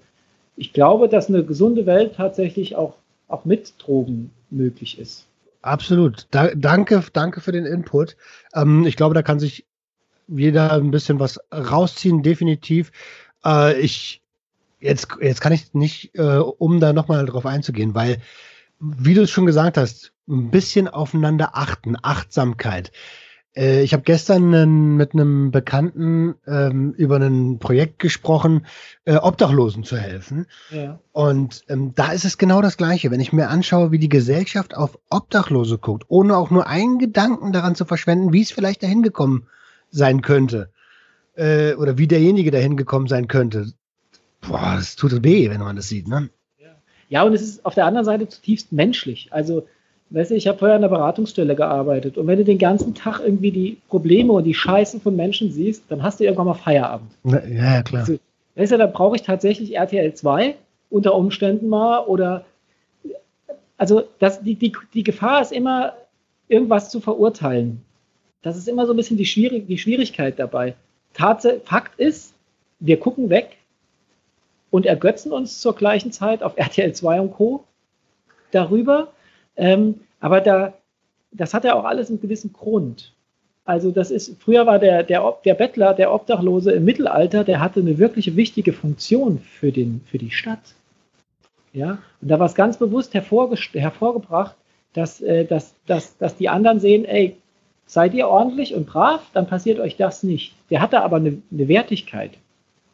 ich glaube, dass eine gesunde Welt tatsächlich auch, auch mit Drogen möglich ist. Absolut. Da, danke, danke für den Input. Ähm, ich glaube, da kann sich jeder ein bisschen was rausziehen, definitiv. Äh, ich jetzt, jetzt kann ich nicht, äh, um da nochmal drauf einzugehen, weil, wie du es schon gesagt hast, ein bisschen aufeinander achten, Achtsamkeit. Äh, ich habe gestern mit einem Bekannten ähm, über ein Projekt gesprochen, äh, Obdachlosen zu helfen. Ja. Und ähm, da ist es genau das Gleiche. Wenn ich mir anschaue, wie die Gesellschaft auf Obdachlose guckt, ohne auch nur einen Gedanken daran zu verschwenden, wie es vielleicht dahin gekommen sein könnte äh, oder wie derjenige dahin gekommen sein könnte. Boah, das tut weh, wenn man das sieht. Ne? Ja. ja, und es ist auf der anderen Seite zutiefst menschlich. Also Weißt du, ich habe vorher an der Beratungsstelle gearbeitet und wenn du den ganzen Tag irgendwie die Probleme und die Scheiße von Menschen siehst, dann hast du irgendwann mal Feierabend. Ja, ja klar. Also, weißt du, da brauche ich tatsächlich RTL 2 unter Umständen mal oder also das, die, die, die Gefahr ist immer, irgendwas zu verurteilen. Das ist immer so ein bisschen die, Schwierig die Schwierigkeit dabei. Tatsache, Fakt ist, wir gucken weg und ergötzen uns zur gleichen Zeit auf RTL 2 und Co. darüber ähm, aber da, das hat ja auch alles einen gewissen Grund. Also das ist, früher war der, der, der Bettler, der Obdachlose im Mittelalter, der hatte eine wirklich wichtige Funktion für, den, für die Stadt. Ja, und da war es ganz bewusst hervorgebracht, dass, äh, dass, dass, dass die anderen sehen, ey, seid ihr ordentlich und brav, dann passiert euch das nicht. Der hatte aber eine, eine Wertigkeit,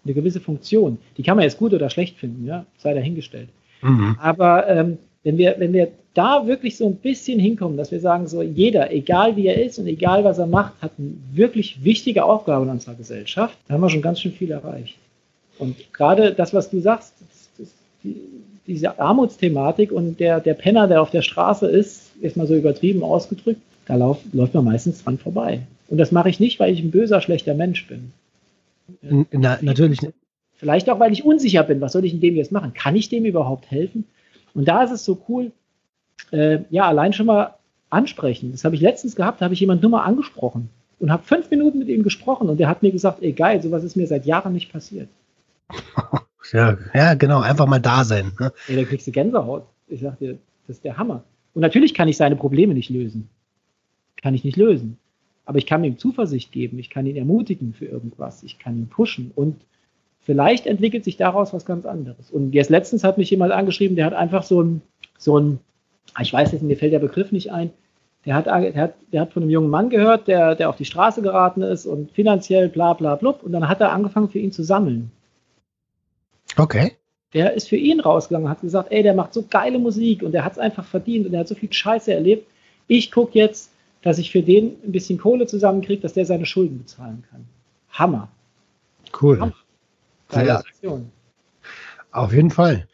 eine gewisse Funktion. Die kann man jetzt gut oder schlecht finden, ja, sei dahingestellt. Mhm. Aber ähm, wenn wir, wenn wir da wirklich so ein bisschen hinkommen, dass wir sagen, so jeder, egal wie er ist und egal was er macht, hat eine wirklich wichtige Aufgabe in unserer Gesellschaft, dann haben wir schon ganz schön viel erreicht. Und gerade das, was du sagst, das, das, die, diese Armutsthematik und der, der Penner, der auf der Straße ist, ist mal so übertrieben ausgedrückt, da lauf, läuft man meistens dran vorbei. Und das mache ich nicht, weil ich ein böser, schlechter Mensch bin. Na, natürlich nicht. Vielleicht auch, weil ich unsicher bin, was soll ich in dem jetzt machen? Kann ich dem überhaupt helfen? Und da ist es so cool, äh, ja, allein schon mal ansprechen. Das habe ich letztens gehabt, da habe ich jemanden nur mal angesprochen und habe fünf Minuten mit ihm gesprochen und der hat mir gesagt, ey geil, sowas ist mir seit Jahren nicht passiert. Ja, ja genau, einfach mal da sein. Ne? Ey, da kriegst du Gänsehaut. Ich sag dir, Das ist der Hammer. Und natürlich kann ich seine Probleme nicht lösen. Kann ich nicht lösen. Aber ich kann ihm Zuversicht geben, ich kann ihn ermutigen für irgendwas, ich kann ihn pushen und vielleicht entwickelt sich daraus was ganz anderes. Und jetzt letztens hat mich jemand angeschrieben, der hat einfach so ein, so ein, ich weiß jetzt, mir fällt der Begriff nicht ein, der hat, der hat, der hat von einem jungen Mann gehört, der, der auf die Straße geraten ist und finanziell bla bla blub. Und dann hat er angefangen, für ihn zu sammeln. Okay. Der ist für ihn rausgegangen, hat gesagt, ey, der macht so geile Musik und der hat es einfach verdient und der hat so viel Scheiße erlebt. Ich gucke jetzt, dass ich für den ein bisschen Kohle zusammenkriege, dass der seine Schulden bezahlen kann. Hammer. Cool. Hammer. Ja. Auf jeden Fall.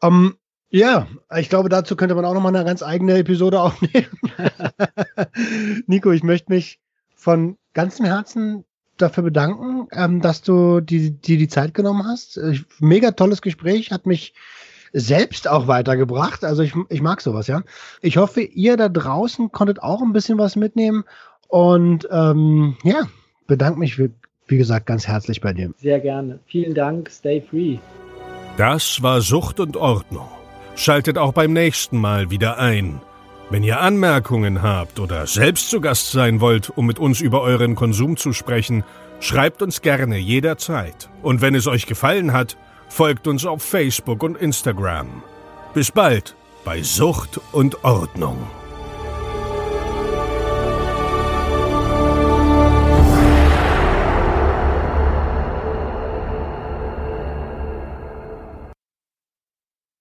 Um, ähm, ja, ich glaube, dazu könnte man auch nochmal eine ganz eigene Episode aufnehmen. Nico, ich möchte mich von ganzem Herzen dafür bedanken, ähm, dass du dir die, die Zeit genommen hast. Mega tolles Gespräch, hat mich selbst auch weitergebracht. Also ich, ich mag sowas, ja. Ich hoffe, ihr da draußen konntet auch ein bisschen was mitnehmen. Und ähm, ja, bedanke mich, wie gesagt, ganz herzlich bei dir. Sehr gerne. Vielen Dank. Stay free. Das war Sucht und Ordnung. Schaltet auch beim nächsten Mal wieder ein. Wenn ihr Anmerkungen habt oder selbst zu Gast sein wollt, um mit uns über euren Konsum zu sprechen, schreibt uns gerne jederzeit. Und wenn es euch gefallen hat, folgt uns auf Facebook und Instagram. Bis bald bei Sucht und Ordnung.